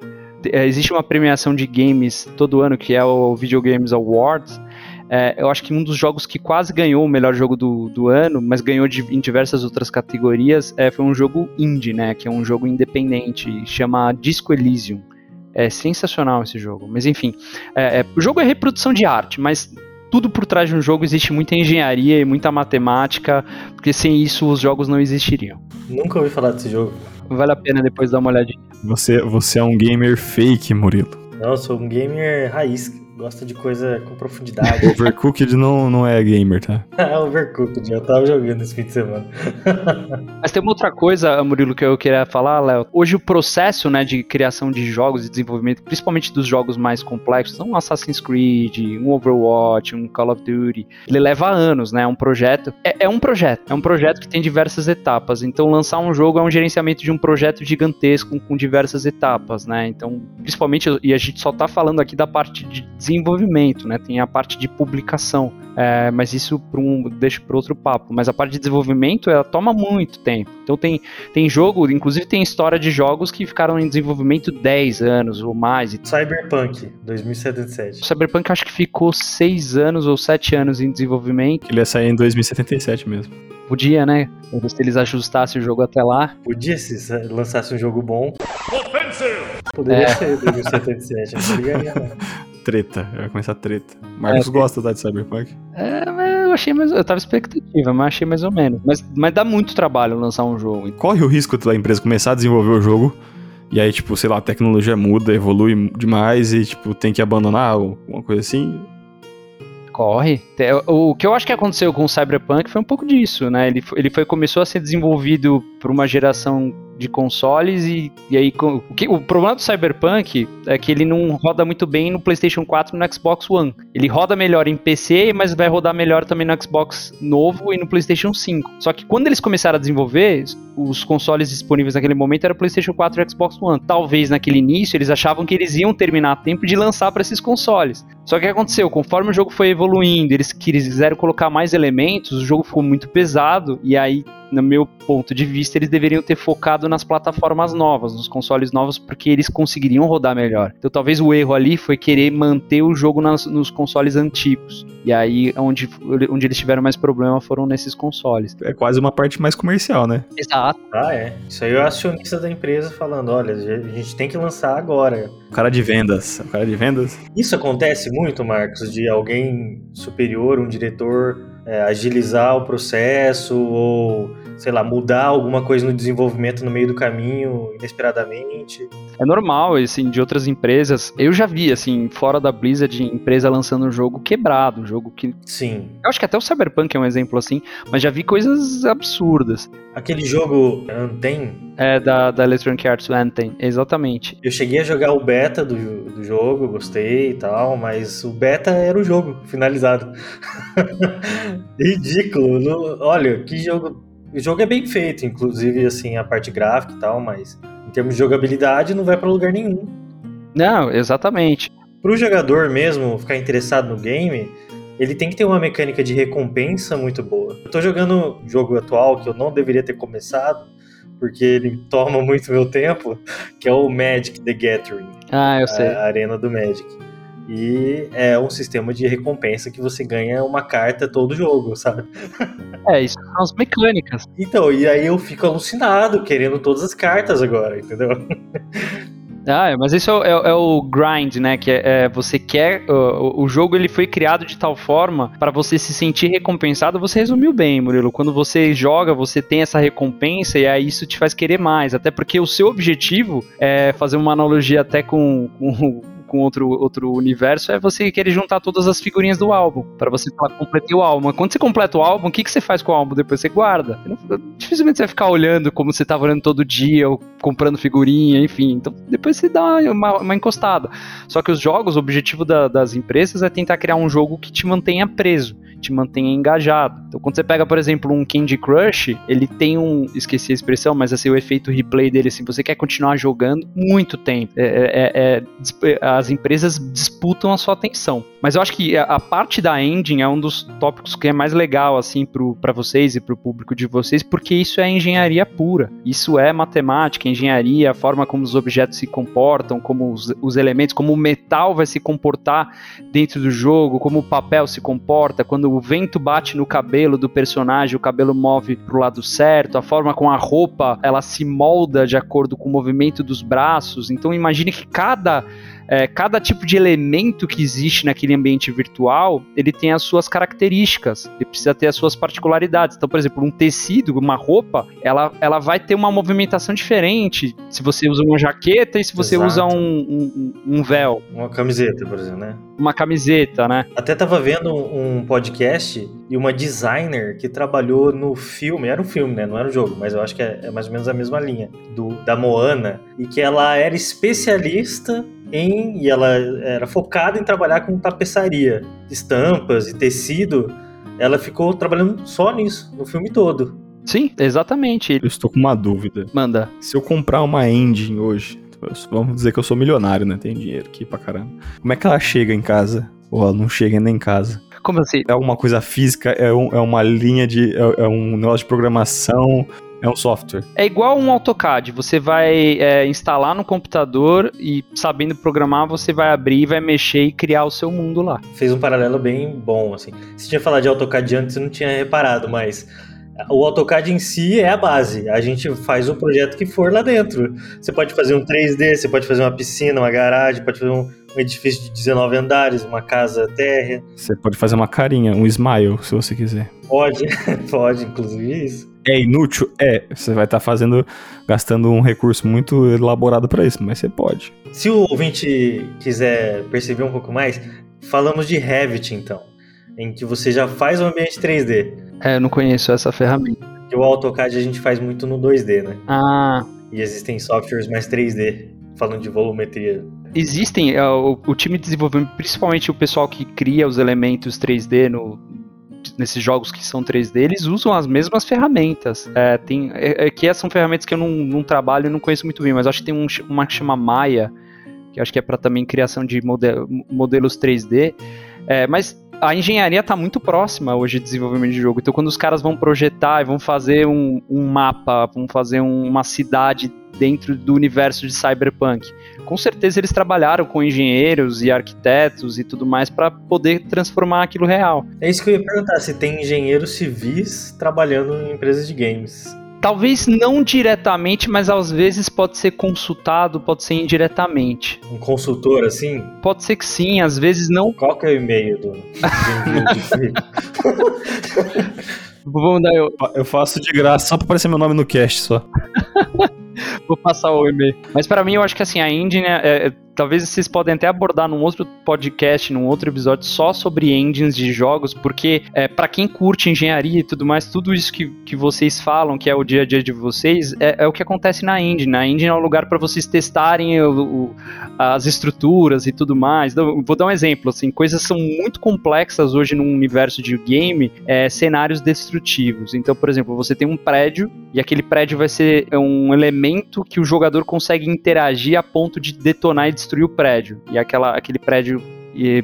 [SPEAKER 5] é, existe uma premiação de games todo ano que é o Video Games Awards é, eu acho que um dos jogos que quase ganhou o melhor jogo do, do ano, mas ganhou de, em diversas outras categorias, é, foi um jogo indie, né? Que é um jogo independente, chama Disco Elysium. É sensacional esse jogo. Mas enfim, é, é, o jogo é reprodução de arte, mas tudo por trás de um jogo existe muita engenharia e muita matemática, porque sem isso os jogos não existiriam.
[SPEAKER 3] Nunca ouvi falar desse jogo.
[SPEAKER 5] Vale a pena depois dar uma olhadinha.
[SPEAKER 4] Você, você é um gamer fake, Murilo.
[SPEAKER 3] Não, eu sou um gamer raiz gosta de coisa com profundidade.
[SPEAKER 4] Overcooked não, não é gamer, tá?
[SPEAKER 3] É, Overcooked, eu tava jogando esse fim de semana.
[SPEAKER 5] Mas tem uma outra coisa, Murilo, que eu queria falar, Léo. Hoje o processo né, de criação de jogos e desenvolvimento, principalmente dos jogos mais complexos, um Assassin's Creed, um Overwatch, um Call of Duty, ele leva anos, né? É um projeto. É, é um projeto. É um projeto que tem diversas etapas. Então lançar um jogo é um gerenciamento de um projeto gigantesco com diversas etapas, né? Então, principalmente, e a gente só tá falando aqui da parte de desenvolvimento, né? Tem a parte de publicação, é, mas isso para um, deixa para outro papo. Mas a parte de desenvolvimento ela toma muito tempo. Então tem, tem jogo, inclusive tem história de jogos que ficaram em desenvolvimento 10 anos ou mais.
[SPEAKER 3] Cyberpunk 2077.
[SPEAKER 5] Cyberpunk acho que ficou 6 anos ou 7 anos em desenvolvimento.
[SPEAKER 4] Ele ia sair em 2077 mesmo.
[SPEAKER 5] Podia, né? Se eles ajustassem o jogo até lá.
[SPEAKER 3] Podia se lançasse um jogo bom. Poderia é. ser 2077, não poderia
[SPEAKER 4] Treta, vai começar treta. Marcos é, gosta tá, de Cyberpunk?
[SPEAKER 5] É, mas eu achei mais. Eu tava expectativa, mas achei mais ou menos. Mas, mas dá muito trabalho lançar um jogo.
[SPEAKER 4] Corre o risco da empresa começar a desenvolver o jogo. E aí, tipo, sei lá, a tecnologia muda, evolui demais e, tipo, tem que abandonar alguma coisa assim.
[SPEAKER 5] Corre. O que eu acho que aconteceu com o Cyberpunk foi um pouco disso, né? Ele, ele foi, começou a ser desenvolvido por uma geração de consoles e, e aí o, que, o problema do Cyberpunk é que ele não roda muito bem no PlayStation 4 e no Xbox One. Ele roda melhor em PC, mas vai rodar melhor também no Xbox novo e no PlayStation 5. Só que quando eles começaram a desenvolver, os consoles disponíveis naquele momento era PlayStation 4 e Xbox One. Talvez naquele início eles achavam que eles iam terminar a tempo de lançar para esses consoles. Só que o que aconteceu? Conforme o jogo foi evoluindo, eles quiseram colocar mais elementos, o jogo ficou muito pesado e aí no meu ponto de vista, eles deveriam ter focado nas plataformas novas, nos consoles novos, porque eles conseguiriam rodar melhor. Então talvez o erro ali foi querer manter o jogo nas, nos consoles antigos. E aí, onde, onde eles tiveram mais problema foram nesses consoles.
[SPEAKER 4] É quase uma parte mais comercial, né?
[SPEAKER 5] Exato.
[SPEAKER 3] Ah, é. Isso aí é o acionista da empresa falando: olha, a gente tem que lançar agora.
[SPEAKER 4] O cara de vendas. O cara de vendas.
[SPEAKER 3] Isso acontece muito, Marcos, de alguém superior, um diretor, é, agilizar o processo ou sei lá, mudar alguma coisa no desenvolvimento no meio do caminho, inesperadamente.
[SPEAKER 5] É normal, assim, de outras empresas. Eu já vi, assim, fora da Blizzard, empresa lançando um jogo quebrado, um jogo que.
[SPEAKER 3] Sim.
[SPEAKER 5] Eu acho que até o Cyberpunk é um exemplo assim, mas já vi coisas absurdas.
[SPEAKER 3] Aquele jogo Anthem.
[SPEAKER 5] É, da, da Electronic Arts Anthem, exatamente.
[SPEAKER 3] Eu cheguei a jogar o beta do, do jogo, gostei e tal, mas o beta era o jogo finalizado. Ridículo. olha, que jogo o jogo é bem feito, inclusive, assim, a parte gráfica e tal, mas em termos de jogabilidade não vai para lugar nenhum.
[SPEAKER 5] Não, exatamente.
[SPEAKER 3] Para o jogador mesmo ficar interessado no game, ele tem que ter uma mecânica de recompensa muito boa. Eu tô jogando um jogo atual que eu não deveria ter começado, porque ele toma muito meu tempo, que é o Magic the Gathering.
[SPEAKER 5] Ah, eu sei.
[SPEAKER 3] A arena do Magic. E é um sistema de recompensa que você ganha uma carta todo jogo, sabe?
[SPEAKER 5] É, isso são as mecânicas.
[SPEAKER 3] Então, e aí eu fico alucinado, querendo todas as cartas agora, entendeu?
[SPEAKER 5] Ah, mas isso é, é, é, o grind, né? Que é, é você quer. O, o, jogo ele foi criado de tal forma para você se sentir recompensado. Você resumiu bem, Murilo. Quando você joga, você tem essa recompensa e aí isso te faz querer mais. Até porque o seu objetivo é fazer uma analogia até com, com com outro, outro universo é você querer juntar todas as figurinhas do álbum, para você falar, completei o álbum. Quando você completa o álbum, o que, que você faz com o álbum? Depois você guarda. Dificilmente você vai ficar olhando como você tava olhando todo dia, ou comprando figurinha, enfim. Então, depois você dá uma, uma encostada. Só que os jogos, o objetivo da, das empresas é tentar criar um jogo que te mantenha preso te mantenha engajado. Então, quando você pega, por exemplo, um Candy Crush, ele tem um, esqueci a expressão, mas assim, o efeito replay dele, assim, você quer continuar jogando muito tempo. É, é, é, as empresas disputam a sua atenção. Mas eu acho que a, a, parte da engine é um dos tópicos que é mais legal, assim, para vocês e para o público de vocês, porque isso é engenharia pura. Isso é matemática, engenharia, a forma como os objetos se comportam, como os, os elementos, como o metal vai se comportar dentro do jogo, como o papel se comporta, quando o vento bate no cabelo do personagem, o cabelo move pro lado certo, a forma com a roupa ela se molda de acordo com o movimento dos braços. Então imagine que cada é, cada tipo de elemento que existe naquele ambiente virtual, ele tem as suas características, ele precisa ter as suas particularidades. Então, por exemplo, um tecido, uma roupa, ela, ela vai ter uma movimentação diferente se você usa uma jaqueta e se você Exato. usa um, um, um, véu.
[SPEAKER 3] Uma camiseta, por exemplo, né?
[SPEAKER 5] Uma camiseta, né?
[SPEAKER 3] Até tava vendo um podcast e uma designer que trabalhou no filme, era um filme, né? Não era um jogo, mas eu acho que é, é mais ou menos a mesma linha, do, da Moana, e que ela era especialista em e ela era focada em trabalhar com tapeçaria, estampas e tecido. Ela ficou trabalhando só nisso no filme todo.
[SPEAKER 5] Sim, exatamente.
[SPEAKER 4] Eu estou com uma dúvida.
[SPEAKER 5] Manda.
[SPEAKER 4] Se eu comprar uma engine hoje, vamos dizer que eu sou milionário, né? Tenho dinheiro aqui pra caramba. Como é que ela chega em casa? Ou ela não chega ainda em casa?
[SPEAKER 5] Como assim?
[SPEAKER 4] É alguma coisa física? É, um, é uma linha de. É, é um negócio de programação? É um software.
[SPEAKER 5] É igual um AutoCAD. Você vai é, instalar no computador e, sabendo programar, você vai abrir, vai mexer e criar o seu mundo lá.
[SPEAKER 3] Fez um paralelo bem bom, assim. Você tinha falado de AutoCAD antes, eu não tinha reparado, mas o AutoCAD em si é a base. A gente faz o projeto que for lá dentro. Você pode fazer um 3D, você pode fazer uma piscina, uma garagem, pode fazer um, um edifício de 19 andares, uma casa térrea.
[SPEAKER 4] Você pode fazer uma carinha, um smile, se você quiser.
[SPEAKER 3] Pode, pode, inclusive isso.
[SPEAKER 4] É inútil? É. Você vai estar tá fazendo, gastando um recurso muito elaborado para isso, mas você pode.
[SPEAKER 3] Se o ouvinte quiser perceber um pouco mais, falamos de Revit então, em que você já faz um ambiente 3D.
[SPEAKER 5] É, eu não conheço essa ferramenta.
[SPEAKER 3] E o AutoCAD a gente faz muito no 2D, né?
[SPEAKER 5] Ah.
[SPEAKER 3] E existem softwares mais 3D, falando de volumetria.
[SPEAKER 5] Existem, é, o, o time de desenvolvimento, principalmente o pessoal que cria os elementos 3D no, nesses jogos que são 3D, eles usam as mesmas ferramentas. É, tem, é, é, que são ferramentas que eu não, não trabalho e não conheço muito bem, mas acho que tem um, uma que chama Maya, que acho que é para também criação de model, modelos 3D. É, mas a engenharia está muito próxima hoje de desenvolvimento de jogo. Então, quando os caras vão projetar e vão fazer um, um mapa, vão fazer um, uma cidade dentro do universo de cyberpunk. Com certeza eles trabalharam com engenheiros e arquitetos e tudo mais para poder transformar aquilo real.
[SPEAKER 3] É isso que eu ia perguntar, se tem engenheiros civis trabalhando em empresas de games.
[SPEAKER 5] Talvez não diretamente, mas às vezes pode ser consultado, pode ser indiretamente.
[SPEAKER 3] Um consultor assim?
[SPEAKER 5] Pode ser que sim, às vezes não.
[SPEAKER 3] Qual que é o e-mail do
[SPEAKER 5] Vamos dar eu.
[SPEAKER 4] Eu faço de graça só pra aparecer meu nome no cast só.
[SPEAKER 5] Vou passar o e-mail. Mas para mim eu acho que assim a engine é, é talvez vocês podem até abordar num outro podcast, num outro episódio só sobre engines de jogos, porque é, para quem curte engenharia e tudo mais, tudo isso que, que vocês falam, que é o dia a dia de vocês, é, é o que acontece na engine. A engine é um lugar para vocês testarem o, o, as estruturas e tudo mais. Então, vou dar um exemplo, assim, coisas são muito complexas hoje no universo de game, é, cenários destrutivos. Então, por exemplo, você tem um prédio e aquele prédio vai ser um elemento que o jogador consegue interagir a ponto de detonar e destruir o prédio e aquela, aquele prédio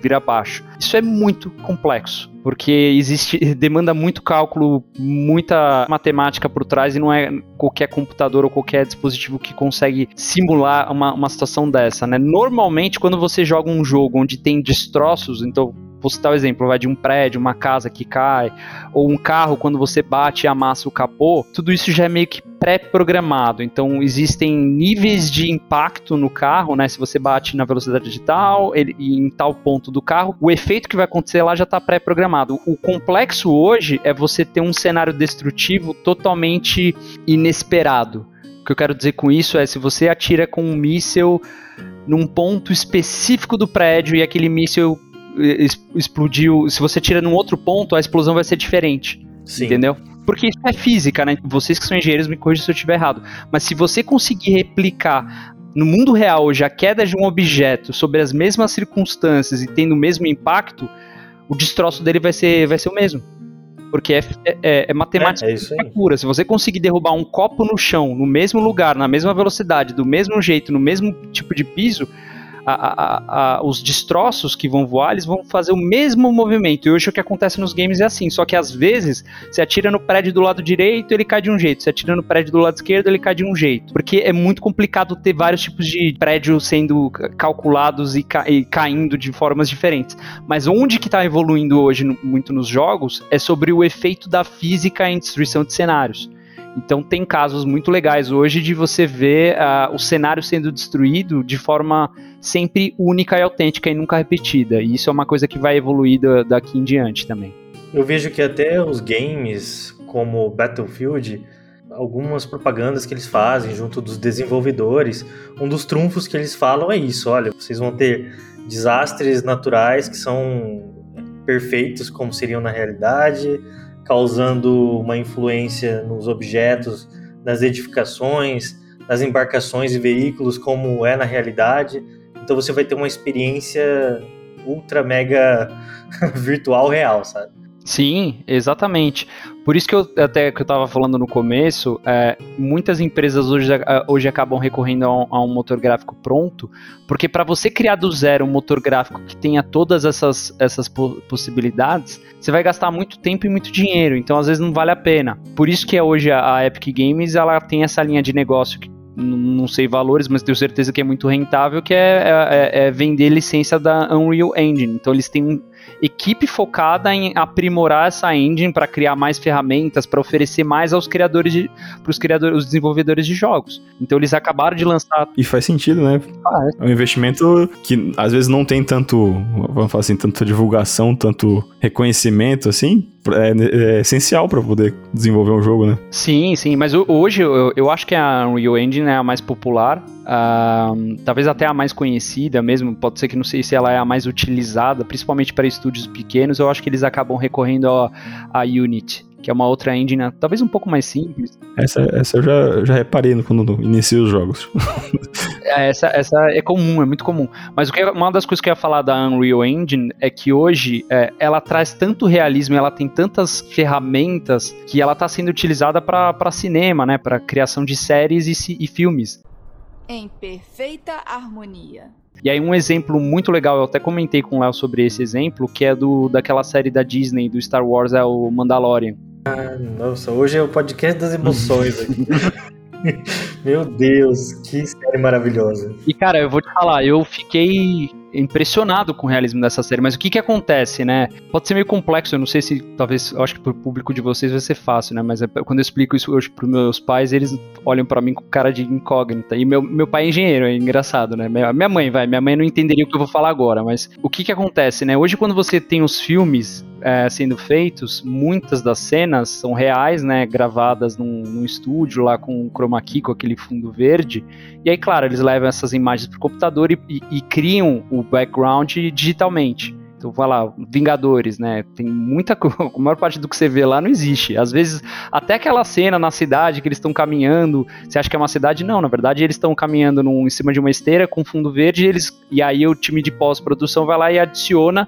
[SPEAKER 5] vira abaixo. Isso é muito complexo, porque existe demanda muito cálculo, muita matemática por trás e não é qualquer computador ou qualquer dispositivo que consegue simular uma, uma situação dessa, né? Normalmente, quando você joga um jogo onde tem destroços, então Vou citar o exemplo, vai de um prédio, uma casa que cai, ou um carro quando você bate e amassa o capô, tudo isso já é meio que pré-programado. Então existem níveis de impacto no carro, né? Se você bate na velocidade digital, ele, em tal ponto do carro, o efeito que vai acontecer lá já está pré-programado. O complexo hoje é você ter um cenário destrutivo totalmente inesperado que eu quero dizer com isso é se você atira com um míssil num ponto específico do prédio e aquele míssil explodiu, se você tira num outro ponto, a explosão vai ser diferente. Sim. Entendeu? Porque isso é física, né? Vocês que são engenheiros me corrijam se eu estiver errado. Mas se você conseguir replicar no mundo real hoje a queda de um objeto sobre as mesmas circunstâncias e tendo o mesmo impacto, o destroço dele vai ser, vai ser o mesmo. Porque é, é, é matemática é, é pura. Se você conseguir derrubar um copo no chão, no mesmo lugar, na mesma velocidade, do mesmo jeito, no mesmo tipo de piso, a, a, a, os destroços que vão voar, eles vão fazer o mesmo movimento. E hoje o que acontece nos games é assim, só que às vezes você atira no prédio do lado direito, ele cai de um jeito, você atira no prédio do lado esquerdo, ele cai de um jeito. Porque é muito complicado ter vários tipos de prédios sendo calculados e, ca e caindo de formas diferentes. Mas onde que está evoluindo hoje no, muito nos jogos é sobre o efeito da física em destruição de cenários. Então tem casos muito legais hoje de você ver uh, o cenário sendo destruído de forma sempre única e autêntica e nunca repetida. E isso é uma coisa que vai evoluir daqui em diante também.
[SPEAKER 3] Eu vejo que até os games como Battlefield, algumas propagandas que eles fazem junto dos desenvolvedores, um dos trunfos que eles falam é isso: olha, vocês vão ter desastres naturais que são perfeitos como seriam na realidade, causando uma influência nos objetos, nas edificações, nas embarcações e veículos, como é na realidade. Então você vai ter uma experiência ultra mega virtual real, sabe?
[SPEAKER 5] Sim, exatamente. Por isso que eu até que eu estava falando no começo, é, muitas empresas hoje, hoje acabam recorrendo a um, a um motor gráfico pronto, porque para você criar do zero um motor gráfico que tenha todas essas, essas possibilidades, você vai gastar muito tempo e muito dinheiro, então às vezes não vale a pena. Por isso que é hoje a, a Epic Games ela tem essa linha de negócio que não sei valores, mas tenho certeza que é muito rentável, que é, é, é, vender licença da Unreal Engine. Então eles têm equipe focada em aprimorar essa engine para criar mais ferramentas, para oferecer mais aos criadores de, pros criadores, os desenvolvedores de jogos. Então eles acabaram de lançar.
[SPEAKER 4] E faz sentido, né? Ah, é. é um investimento que às vezes não tem tanto, vamos falar assim, tanta divulgação, tanto reconhecimento assim, é, é essencial para poder desenvolver um jogo, né?
[SPEAKER 5] Sim, sim, mas hoje eu, eu acho que a Unreal Engine é a mais popular, uh, talvez até a mais conhecida mesmo, pode ser que não sei se ela é a mais utilizada, principalmente para estúdios pequenos, eu acho que eles acabam recorrendo à Unity que é uma outra engine, talvez um pouco mais simples.
[SPEAKER 4] Essa, essa eu já, já reparei quando inicio os jogos.
[SPEAKER 5] É, essa, essa é comum, é muito comum. Mas o que, uma das coisas que eu ia falar da Unreal Engine é que hoje é, ela traz tanto realismo, ela tem tantas ferramentas que ela está sendo utilizada para cinema, né, para criação de séries e, e filmes.
[SPEAKER 10] Em perfeita harmonia.
[SPEAKER 5] E aí um exemplo muito legal, eu até comentei com o Léo sobre esse exemplo, que é do daquela série da Disney, do Star Wars, é o Mandalorian.
[SPEAKER 3] Ah, nossa, hoje é o podcast das emoções aqui. Meu Deus, que série maravilhosa.
[SPEAKER 5] E cara, eu vou te falar, eu fiquei impressionado com o realismo dessa série, mas o que que acontece, né? Pode ser meio complexo, eu não sei se, talvez, eu acho que pro público de vocês vai ser fácil, né? Mas é, quando eu explico isso hoje pros meus pais, eles olham para mim com cara de incógnita. E meu, meu pai é engenheiro, é engraçado, né? Minha mãe, vai, minha mãe não entenderia o que eu vou falar agora, mas o que que acontece, né? Hoje quando você tem os filmes é, sendo feitos, muitas das cenas são reais, né? Gravadas num, num estúdio lá com o chroma key, com aquele fundo verde. E aí, claro, eles levam essas imagens pro computador e, e, e criam o background digitalmente. Então, vai lá, Vingadores, né? Tem muita coisa. A maior parte do que você vê lá não existe. Às vezes, até aquela cena na cidade que eles estão caminhando, você acha que é uma cidade? Não, na verdade, eles estão caminhando num, em cima de uma esteira com fundo verde e, eles, e aí o time de pós-produção vai lá e adiciona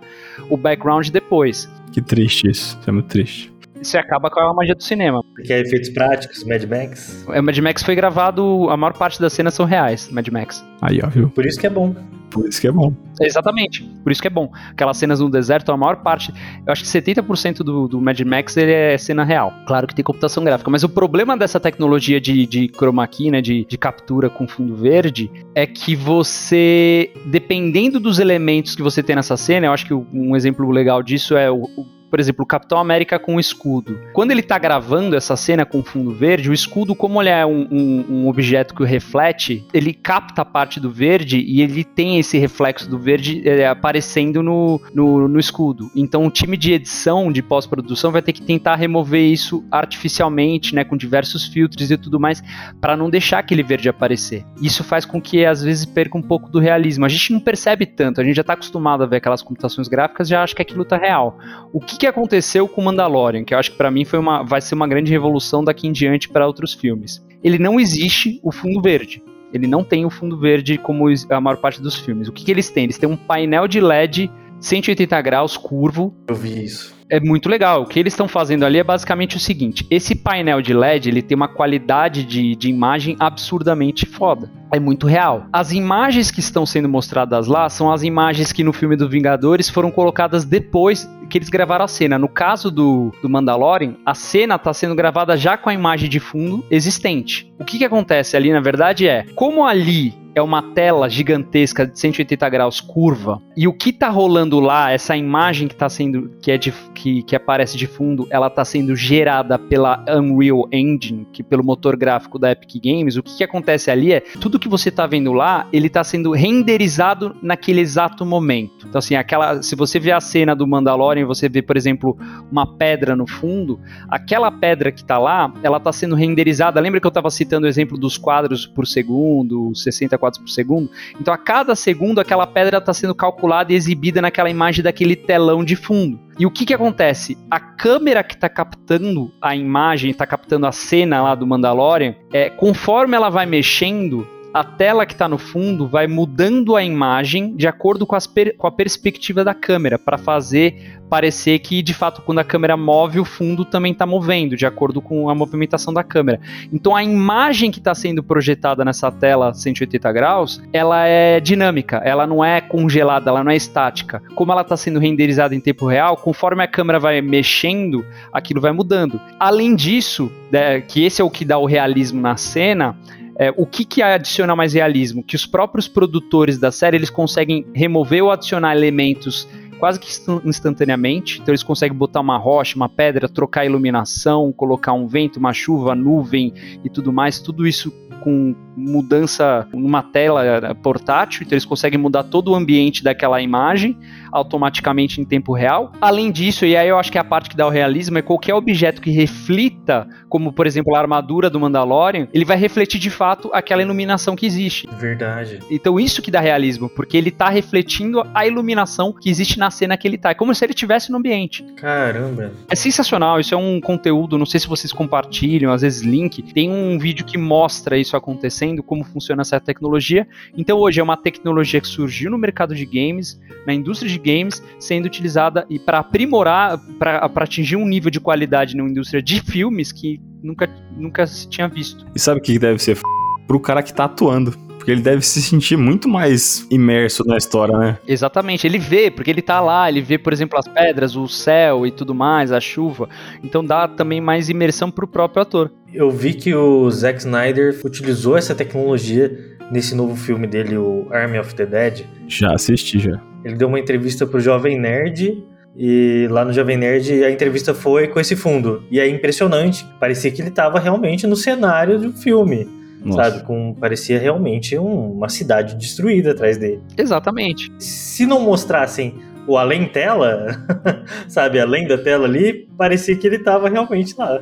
[SPEAKER 5] o background depois.
[SPEAKER 4] Que triste isso. Isso é muito triste
[SPEAKER 5] você acaba com a magia do cinema.
[SPEAKER 3] Que é efeitos práticos, Mad Max?
[SPEAKER 5] O Mad Max foi gravado, a maior parte das cenas são reais, Mad Max.
[SPEAKER 4] Aí, ó, viu?
[SPEAKER 3] Por isso que é bom.
[SPEAKER 4] Por isso que é bom.
[SPEAKER 5] Exatamente, por isso que é bom. Aquelas cenas no deserto, a maior parte, eu acho que 70% do, do Mad Max ele é cena real. Claro que tem computação gráfica, mas o problema dessa tecnologia de, de chroma key, né, de, de captura com fundo verde, é que você, dependendo dos elementos que você tem nessa cena, eu acho que um exemplo legal disso é o, o por exemplo, o Capitão América com o escudo. Quando ele tá gravando essa cena com fundo verde, o escudo, como ele é um, um, um objeto que reflete, ele capta a parte do verde e ele tem esse reflexo do verde é, aparecendo no, no, no escudo. Então o time de edição, de pós-produção, vai ter que tentar remover isso artificialmente, né, com diversos filtros e tudo mais, para não deixar aquele verde aparecer. Isso faz com que às vezes perca um pouco do realismo. A gente não percebe tanto, a gente já tá acostumado a ver aquelas computações gráficas, já acha que aquilo tá real. O que, que aconteceu com Mandalorian, que eu acho que para mim foi uma, vai ser uma grande revolução daqui em diante para outros filmes. Ele não existe o fundo verde. Ele não tem o fundo verde como a maior parte dos filmes. O que, que eles têm? Eles têm um painel de LED 180 graus curvo.
[SPEAKER 3] Eu vi isso.
[SPEAKER 5] É muito legal. O que eles estão fazendo ali é basicamente o seguinte: esse painel de LED ele tem uma qualidade de, de imagem absurdamente foda. É muito real. As imagens que estão sendo mostradas lá são as imagens que no filme do Vingadores foram colocadas depois que eles gravaram a cena. No caso do, do Mandalorian, a cena está sendo gravada já com a imagem de fundo existente. O que, que acontece ali, na verdade, é como ali é uma tela gigantesca de 180 graus curva e o que tá rolando lá, essa imagem que tá sendo que é de, que, que aparece de fundo, ela tá sendo gerada pela Unreal Engine, que pelo motor gráfico da Epic Games. O que, que acontece ali é tudo que você tá vendo lá, ele tá sendo renderizado naquele exato momento. Então assim, aquela, se você vê a cena do Mandalorian, você vê, por exemplo, uma pedra no fundo, aquela pedra que tá lá, ela tá sendo renderizada. Lembra que eu tava citando o exemplo dos quadros por segundo, 60 quadros por segundo. Então, a cada segundo, aquela pedra está sendo calculada e exibida naquela imagem daquele telão de fundo. E o que que acontece? A câmera que está captando a imagem, está captando a cena lá do Mandalorian, é, conforme ela vai mexendo, a tela que está no fundo vai mudando a imagem de acordo com, com a perspectiva da câmera, para fazer parecer que, de fato, quando a câmera move, o fundo também está movendo, de acordo com a movimentação da câmera. Então, a imagem que está sendo projetada nessa tela 180 graus, ela é dinâmica, ela não é congelada, ela não é estática. Como ela está sendo renderizada em tempo real, conforme a câmera vai mexendo, aquilo vai mudando. Além disso, né, que esse é o que dá o realismo na cena, é, o que, que adiciona mais realismo? Que os próprios produtores da série eles conseguem remover ou adicionar elementos quase que instantaneamente. Então eles conseguem botar uma rocha, uma pedra, trocar iluminação, colocar um vento, uma chuva, nuvem e tudo mais. Tudo isso com mudança numa tela eh, portátil, então eles conseguem mudar todo o ambiente daquela imagem automaticamente em tempo real. Além disso, e aí eu acho que é a parte que dá o realismo, é qualquer objeto que reflita, como por exemplo a armadura do Mandalorian, ele vai refletir de fato aquela iluminação que existe.
[SPEAKER 3] Verdade.
[SPEAKER 5] Então isso que dá realismo, porque ele tá refletindo a iluminação que existe na cena que ele tá. É como se ele estivesse no ambiente.
[SPEAKER 3] Caramba.
[SPEAKER 5] É sensacional, isso é um conteúdo, não sei se vocês compartilham, às vezes link, tem um vídeo que mostra isso acontecendo, como funciona essa tecnologia. Então hoje é uma tecnologia que surgiu no mercado de games, na indústria de games, sendo utilizada e para aprimorar, para atingir um nível de qualidade na indústria de filmes que nunca, nunca se tinha visto.
[SPEAKER 4] E sabe o que deve ser f... pro cara que tá atuando? Porque ele deve se sentir muito mais imerso na história, né?
[SPEAKER 5] Exatamente, ele vê, porque ele tá lá, ele vê, por exemplo, as pedras, o céu e tudo mais, a chuva. Então dá também mais imersão pro próprio ator.
[SPEAKER 3] Eu vi que o Zack Snyder utilizou essa tecnologia nesse novo filme dele, o Army of the Dead.
[SPEAKER 4] Já assisti, já.
[SPEAKER 3] Ele deu uma entrevista pro Jovem Nerd e lá no Jovem Nerd a entrevista foi com esse fundo. E é impressionante, parecia que ele estava realmente no cenário do filme. Nossa. Sabe? Com, parecia realmente um, uma cidade destruída atrás dele.
[SPEAKER 5] Exatamente.
[SPEAKER 3] Se não mostrassem o além tela, sabe, além da tela ali, parecia que ele estava realmente lá.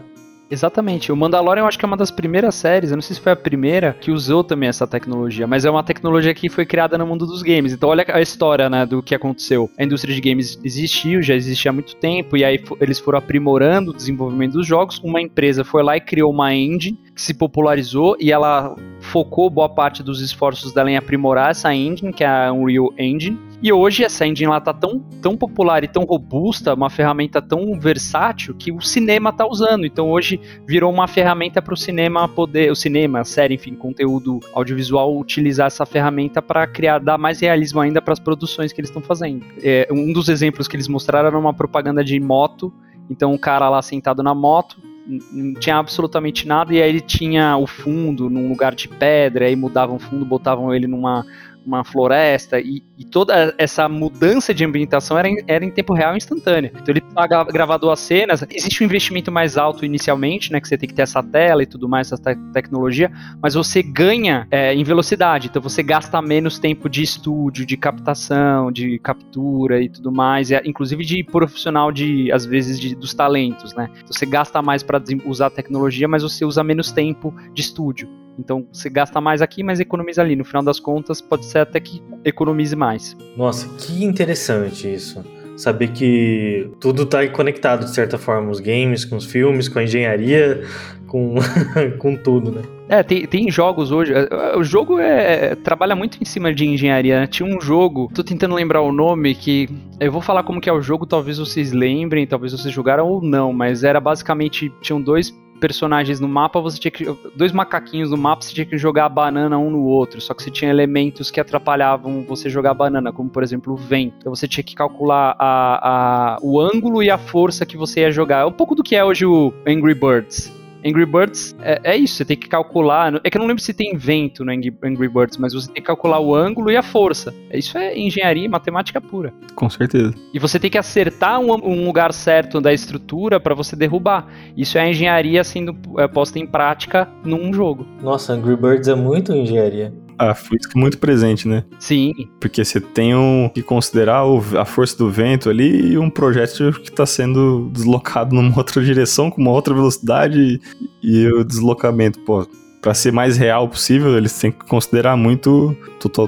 [SPEAKER 5] Exatamente. O Mandalorian eu acho que é uma das primeiras séries, eu não sei se foi a primeira, que usou também essa tecnologia, mas é uma tecnologia que foi criada no mundo dos games. Então olha a história, né, do que aconteceu. A indústria de games existiu, já existia há muito tempo, e aí eles foram aprimorando o desenvolvimento dos jogos. Uma empresa foi lá e criou uma engine que se popularizou e ela focou boa parte dos esforços dela em aprimorar essa engine, que é a Unreal Engine. E hoje essa engine lá tá tão, tão popular e tão robusta, uma ferramenta tão versátil que o cinema tá usando. Então hoje virou uma ferramenta para o cinema poder, o cinema, série, enfim, conteúdo audiovisual utilizar essa ferramenta para criar, dar mais realismo ainda para as produções que eles estão fazendo. É, um dos exemplos que eles mostraram era uma propaganda de moto. Então o cara lá sentado na moto não tinha absolutamente nada e aí ele tinha o fundo num lugar de pedra, aí mudavam o fundo, botavam ele numa uma floresta, e, e, toda essa mudança de ambientação era em, era em tempo real instantânea. Então ele paga gravar duas cenas. Existe um investimento mais alto inicialmente, né? Que você tem que ter essa tela e tudo mais, essa te tecnologia, mas você ganha é, em velocidade. Então você gasta menos tempo de estúdio, de captação, de captura e tudo mais, e, inclusive de profissional de, às vezes, de, dos talentos, né? Então você gasta mais para usar a tecnologia, mas você usa menos tempo de estúdio. Então você gasta mais aqui, mas economiza ali. No final das contas, pode ser até que economize mais.
[SPEAKER 3] Nossa, que interessante isso. Saber que tudo está conectado de certa forma, os games, com os filmes, com a engenharia, com, com tudo, né?
[SPEAKER 5] É, tem, tem jogos hoje. É, o jogo é, trabalha muito em cima de engenharia. Né? Tinha um jogo, tô tentando lembrar o nome, que eu vou falar como que é o jogo, talvez vocês lembrem, talvez vocês jogaram ou não, mas era basicamente tinham dois personagens no mapa, você tinha que. Dois macaquinhos no mapa, você tinha que jogar a banana um no outro. Só que você tinha elementos que atrapalhavam você jogar a banana, como por exemplo o vento. Então você tinha que calcular a, a, o ângulo e a força que você ia jogar. É um pouco do que é hoje o Angry Birds. Angry Birds é, é, isso, você tem que calcular. É que eu não lembro se tem vento no Angry Birds, mas você tem que calcular o ângulo e a força. Isso é engenharia e matemática pura.
[SPEAKER 4] Com certeza.
[SPEAKER 5] E você tem que acertar um, um lugar certo da estrutura para você derrubar. Isso é engenharia sendo é, posta em prática num jogo.
[SPEAKER 3] Nossa, Angry Birds é muito engenharia
[SPEAKER 4] a física muito presente, né?
[SPEAKER 5] Sim.
[SPEAKER 4] Porque você tem um, que considerar o, a força do vento ali e um projétil que está sendo deslocado numa outra direção, com uma outra velocidade e, e o deslocamento, pô. Pra ser mais real possível, eles têm que considerar muito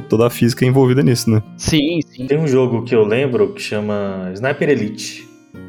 [SPEAKER 4] toda a física envolvida nisso, né?
[SPEAKER 5] Sim, sim.
[SPEAKER 3] Tem um jogo que eu lembro que chama Sniper Elite,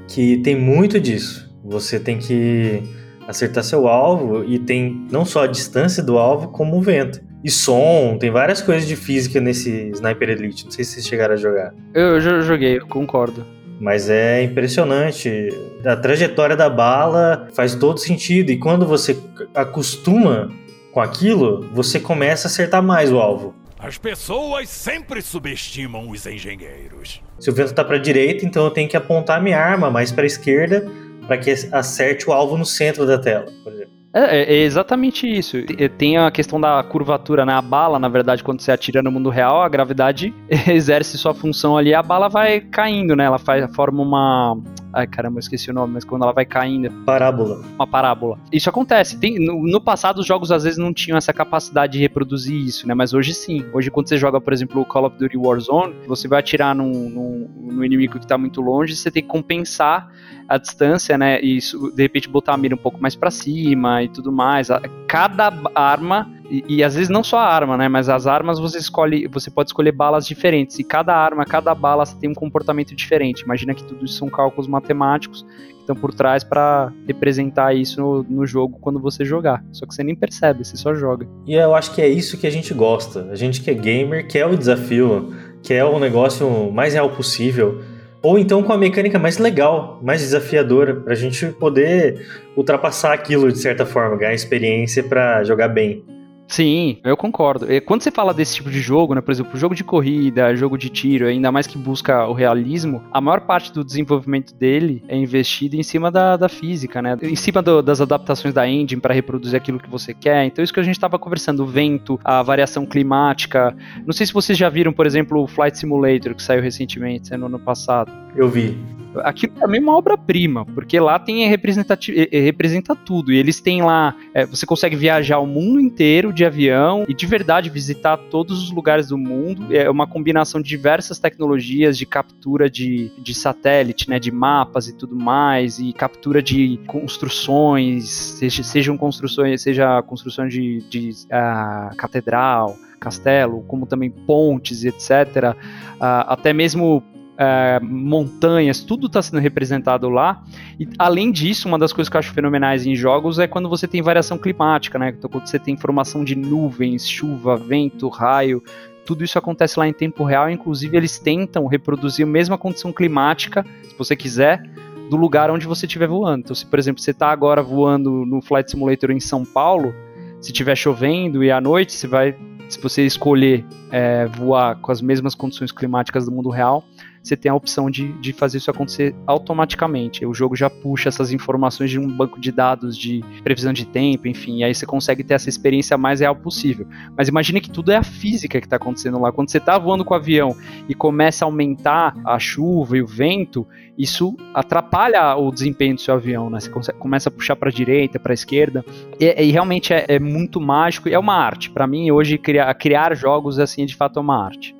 [SPEAKER 3] que tem muito disso. Você tem que acertar seu alvo e tem não só a distância do alvo, como o vento e som, tem várias coisas de física nesse Sniper Elite. Não sei se vocês chegaram a jogar.
[SPEAKER 5] Eu, já joguei, eu concordo.
[SPEAKER 3] Mas é impressionante. A trajetória da bala faz todo sentido. E quando você acostuma com aquilo, você começa a acertar mais o alvo.
[SPEAKER 11] As pessoas sempre subestimam os engenheiros.
[SPEAKER 3] Se o vento tá para direita, então eu tenho que apontar minha arma mais para a esquerda para que acerte o alvo no centro da tela, por exemplo.
[SPEAKER 5] É, é, exatamente isso. Tem a questão da curvatura na né? bala, na verdade, quando você atira no mundo real, a gravidade exerce sua função ali, a bala vai caindo, né? Ela faz, forma uma. Ai, caramba, eu esqueci o nome, mas quando ela vai caindo.
[SPEAKER 3] Parábola.
[SPEAKER 5] Uma parábola. Isso acontece. Tem, no, no, passado, os jogos às vezes não tinham essa capacidade de reproduzir isso, né? Mas hoje sim. Hoje, quando você joga, por exemplo, o Call of Duty Warzone, você vai atirar num, num, num inimigo que tá muito longe, você tem que compensar a distância, né? E isso, de repente botar a mira um pouco mais para cima e tudo mais. Cada arma e, às vezes não só a arma, né? Mas as armas você escolhe, você pode escolher balas diferentes. E cada arma, cada bala tem um comportamento diferente. Imagina que tudo isso são cálculos matemáticos que estão por trás para representar isso no, no, jogo quando você jogar. Só que você nem percebe, você só joga.
[SPEAKER 3] E eu acho que é isso que a gente gosta. A gente que é gamer quer o desafio, quer o negócio mais real possível. Ou então com a mecânica mais legal, mais desafiadora, pra gente poder ultrapassar aquilo de certa forma, ganhar experiência para jogar bem.
[SPEAKER 5] Sim, eu concordo. Quando você fala desse tipo de jogo, né, por exemplo, jogo de corrida, jogo de tiro, ainda mais que busca o realismo, a maior parte do desenvolvimento dele é investido em cima da, da física, né? Em cima do, das adaptações da engine para reproduzir aquilo que você quer. Então, isso que a gente estava conversando, o vento, a variação climática. Não sei se vocês já viram, por exemplo, o Flight Simulator, que saiu recentemente, no ano passado.
[SPEAKER 3] Eu vi
[SPEAKER 5] aquilo também é uma obra-prima, porque lá tem representa tudo. E eles têm lá, é, você consegue viajar o mundo inteiro de avião e de verdade visitar todos os lugares do mundo. É uma combinação de diversas tecnologias de captura de, de satélite, né, de mapas e tudo mais, e captura de construções, seja, sejam construções, seja construções de, de uh, catedral, castelo, como também pontes, etc. Uh, até mesmo é, montanhas, tudo está sendo representado lá. E além disso, uma das coisas que eu acho fenomenais em jogos é quando você tem variação climática, né? Então, quando você tem formação de nuvens, chuva, vento, raio, tudo isso acontece lá em tempo real. Inclusive, eles tentam reproduzir a mesma condição climática, se você quiser, do lugar onde você estiver voando. Então, se por exemplo você está agora voando no Flight Simulator em São Paulo, se estiver chovendo e à noite, você vai, se você escolher é, voar com as mesmas condições climáticas do mundo real, você tem a opção de, de fazer isso acontecer automaticamente. O jogo já puxa essas informações de um banco de dados de previsão de tempo, enfim, e aí você consegue ter essa experiência mais real possível. Mas imagine que tudo é a física que está acontecendo lá. Quando você está voando com o avião e começa a aumentar a chuva e o vento, isso atrapalha o desempenho do seu avião, né? Você consegue, começa a puxar para a direita, para a esquerda, e, e realmente é, é, muito mágico é uma arte. Para mim, hoje, criar, criar jogos assim, de fato, é uma arte.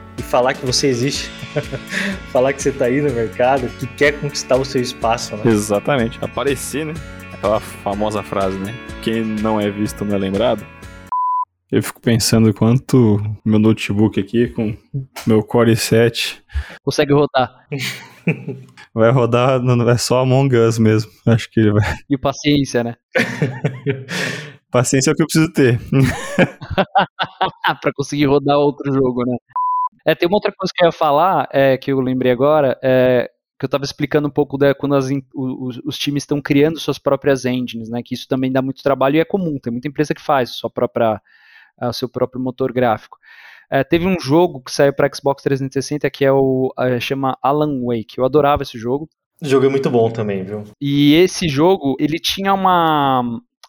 [SPEAKER 3] e falar que você existe, falar que você está aí no mercado, que quer conquistar o seu espaço, né?
[SPEAKER 4] Exatamente, aparecer, né? Aquela famosa frase, né? Quem não é visto não é lembrado. Eu fico pensando quanto meu notebook aqui com meu Core 7
[SPEAKER 5] consegue rodar.
[SPEAKER 4] Vai rodar, não é só Among Us mesmo. Acho que ele vai.
[SPEAKER 5] E paciência, né?
[SPEAKER 4] paciência é o que eu preciso ter.
[SPEAKER 5] para conseguir rodar outro jogo, né? É, tem uma outra coisa que eu ia falar, é, que eu lembrei agora, é, que eu estava explicando um pouco da, quando as, os, os, times estão criando suas próprias engines, né? Que isso também dá muito trabalho e é comum. Tem muita empresa que faz sua própria, o seu próprio motor gráfico. É, teve um jogo que saiu para Xbox 360 que é o chama Alan Wake. Eu adorava esse jogo.
[SPEAKER 3] O jogo é muito bom também, viu?
[SPEAKER 5] E esse jogo, ele tinha uma,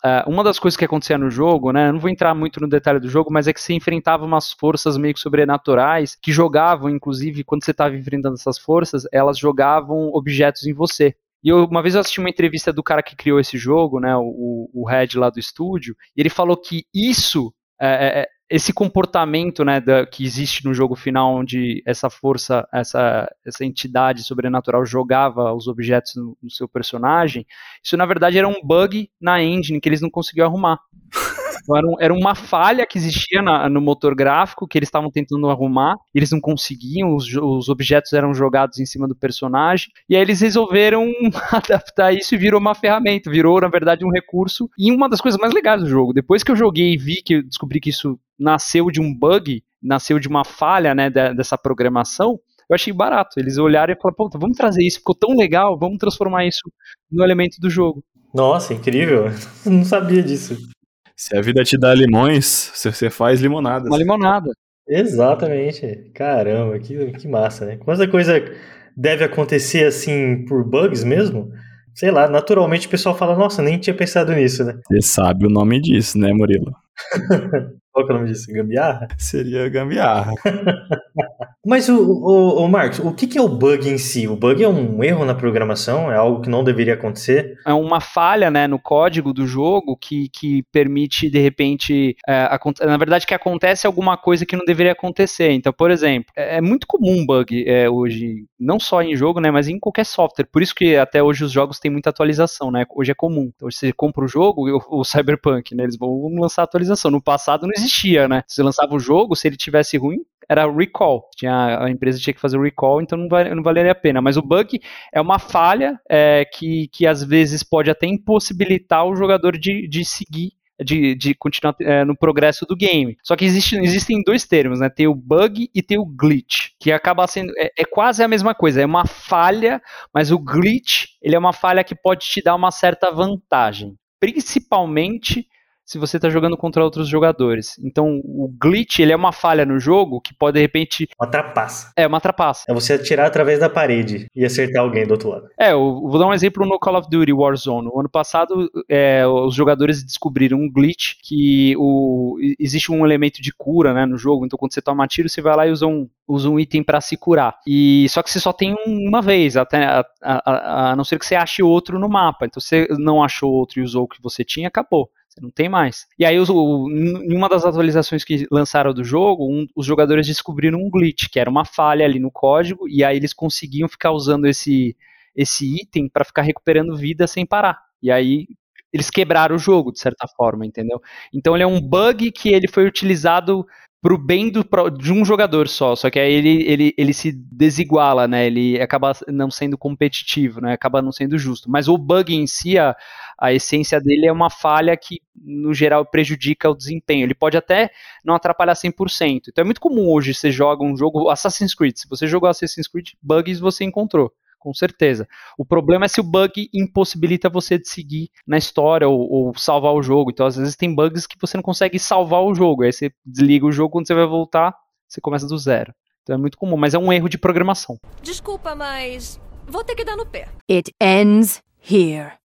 [SPEAKER 5] Uh, uma das coisas que acontecia no jogo, né? Eu não vou entrar muito no detalhe do jogo, mas é que você enfrentava umas forças meio que sobrenaturais que jogavam, inclusive, quando você estava enfrentando essas forças, elas jogavam objetos em você. E eu, uma vez eu assisti uma entrevista do cara que criou esse jogo, né? O, o Red lá do estúdio, e ele falou que isso é, é, esse comportamento né, da, que existe no jogo final, onde essa força, essa, essa entidade sobrenatural jogava os objetos no, no seu personagem, isso na verdade era um bug na engine que eles não conseguiam arrumar. Então, era, um, uma falha que existia na, no motor gráfico que eles estavam tentando arrumar, eles não conseguiam, os, os, objetos eram jogados em cima do personagem, e aí eles resolveram adaptar isso e virou uma ferramenta, virou, na verdade, um recurso. E uma das coisas mais legais do jogo, depois que eu joguei e vi que eu descobri que isso nasceu de um bug, nasceu de uma falha né, dessa programação, eu achei barato. Eles olharam e falaram, pô, vamos trazer isso, ficou tão legal, vamos transformar isso no elemento do jogo.
[SPEAKER 3] Nossa, incrível. Não sabia disso.
[SPEAKER 4] Se a vida te dá limões, você faz limonada.
[SPEAKER 5] Uma limonada.
[SPEAKER 3] Exatamente. Caramba, que, que massa, né? Quanta coisa deve acontecer assim por bugs mesmo? Sei lá, naturalmente o pessoal fala, nossa, nem tinha pensado nisso, né?
[SPEAKER 4] Você sabe o nome disso, né, Murilo?
[SPEAKER 3] Qual que é o nome disso? Gambiarra?
[SPEAKER 4] Seria gambiarra.
[SPEAKER 3] Mas o, o, o Marcos, o que, que, é o bug em si? O bug é um erro na programação? É algo que não deveria acontecer?
[SPEAKER 5] É uma falha né, no código do jogo que, que permite, de repente, é, na verdade, que acontece alguma coisa que não deveria acontecer. Então, por exemplo, é, é muito comum bug é, hoje, não só em jogo, né, mas em qualquer software. Por isso que até hoje os jogos têm muita atualização, né? Hoje é comum. Então, você compra o jogo, o, o Cyberpunk, né, eles vão lançar atualização. No passado não existia, né? Você lançava o jogo, se ele tivesse ruim, era recall. Tinha, a empresa tinha que fazer recall, então não, vai, não valeria a pena. Mas o bug é uma falha é, que, que às vezes pode até impossibilitar o jogador de, de seguir de, de, continuar é, no progresso do game. Só que existe, existem dois termos, né? Tem o bug e tem o glitch, que acaba sendo é, é, quase a mesma coisa. É uma falha, mas o glitch ele é uma falha que pode te dar uma certa vantagem, principalmente se você está jogando contra outros jogadores. Então, o glitch, ele é uma falha no jogo que pode, de repente...
[SPEAKER 3] Uma trapaça.
[SPEAKER 5] É, uma trapaça.
[SPEAKER 3] É você atirar através da parede e acertar alguém do outro lado.
[SPEAKER 5] É, eu vou dar um exemplo no Call of Duty Warzone. No ano passado, é, os jogadores descobriram um glitch que o, existe um elemento de cura né, no jogo. Então, quando você toma tiro, você vai lá e usa um, usa um item para se curar. E só que você só tem uma vez, até a, a, a, não ser que você ache outro no mapa. Então, você não achou outro e usou o que você tinha, acabou. Você não tem mais. E aí, o, em uma das atualizações que lançaram do jogo, um, os jogadores descobriram um glitch, que era uma falha ali no código, e aí eles conseguiam ficar usando esse, esse item para ficar recuperando vida sem parar. E aí eles quebraram o jogo, de certa forma, entendeu? Então ele é um bug que ele foi utilizado pro bem do, de um jogador só, só que aí ele, ele, ele se desiguala, né? Ele acaba não sendo competitivo, né? Acaba não sendo justo. Mas o bug em si, a, a essência dele é uma falha que, no geral, prejudica o desempenho. Ele pode até não atrapalhar 100%. Então é muito comum hoje você joga um jogo Assassin's Creed. Se você jogou Assassin's Creed, bugs você encontrou com certeza. O problema é se o bug impossibilita você de seguir na história ou, ou, salvar o jogo. Então, às vezes, tem bugs que você não consegue salvar o jogo. Aí você desliga o jogo, quando você vai voltar, você começa do zero. Então é muito comum, mas é um erro de programação.
[SPEAKER 6] Desculpa, mas vou ter que dar no pé.
[SPEAKER 12] It ends here.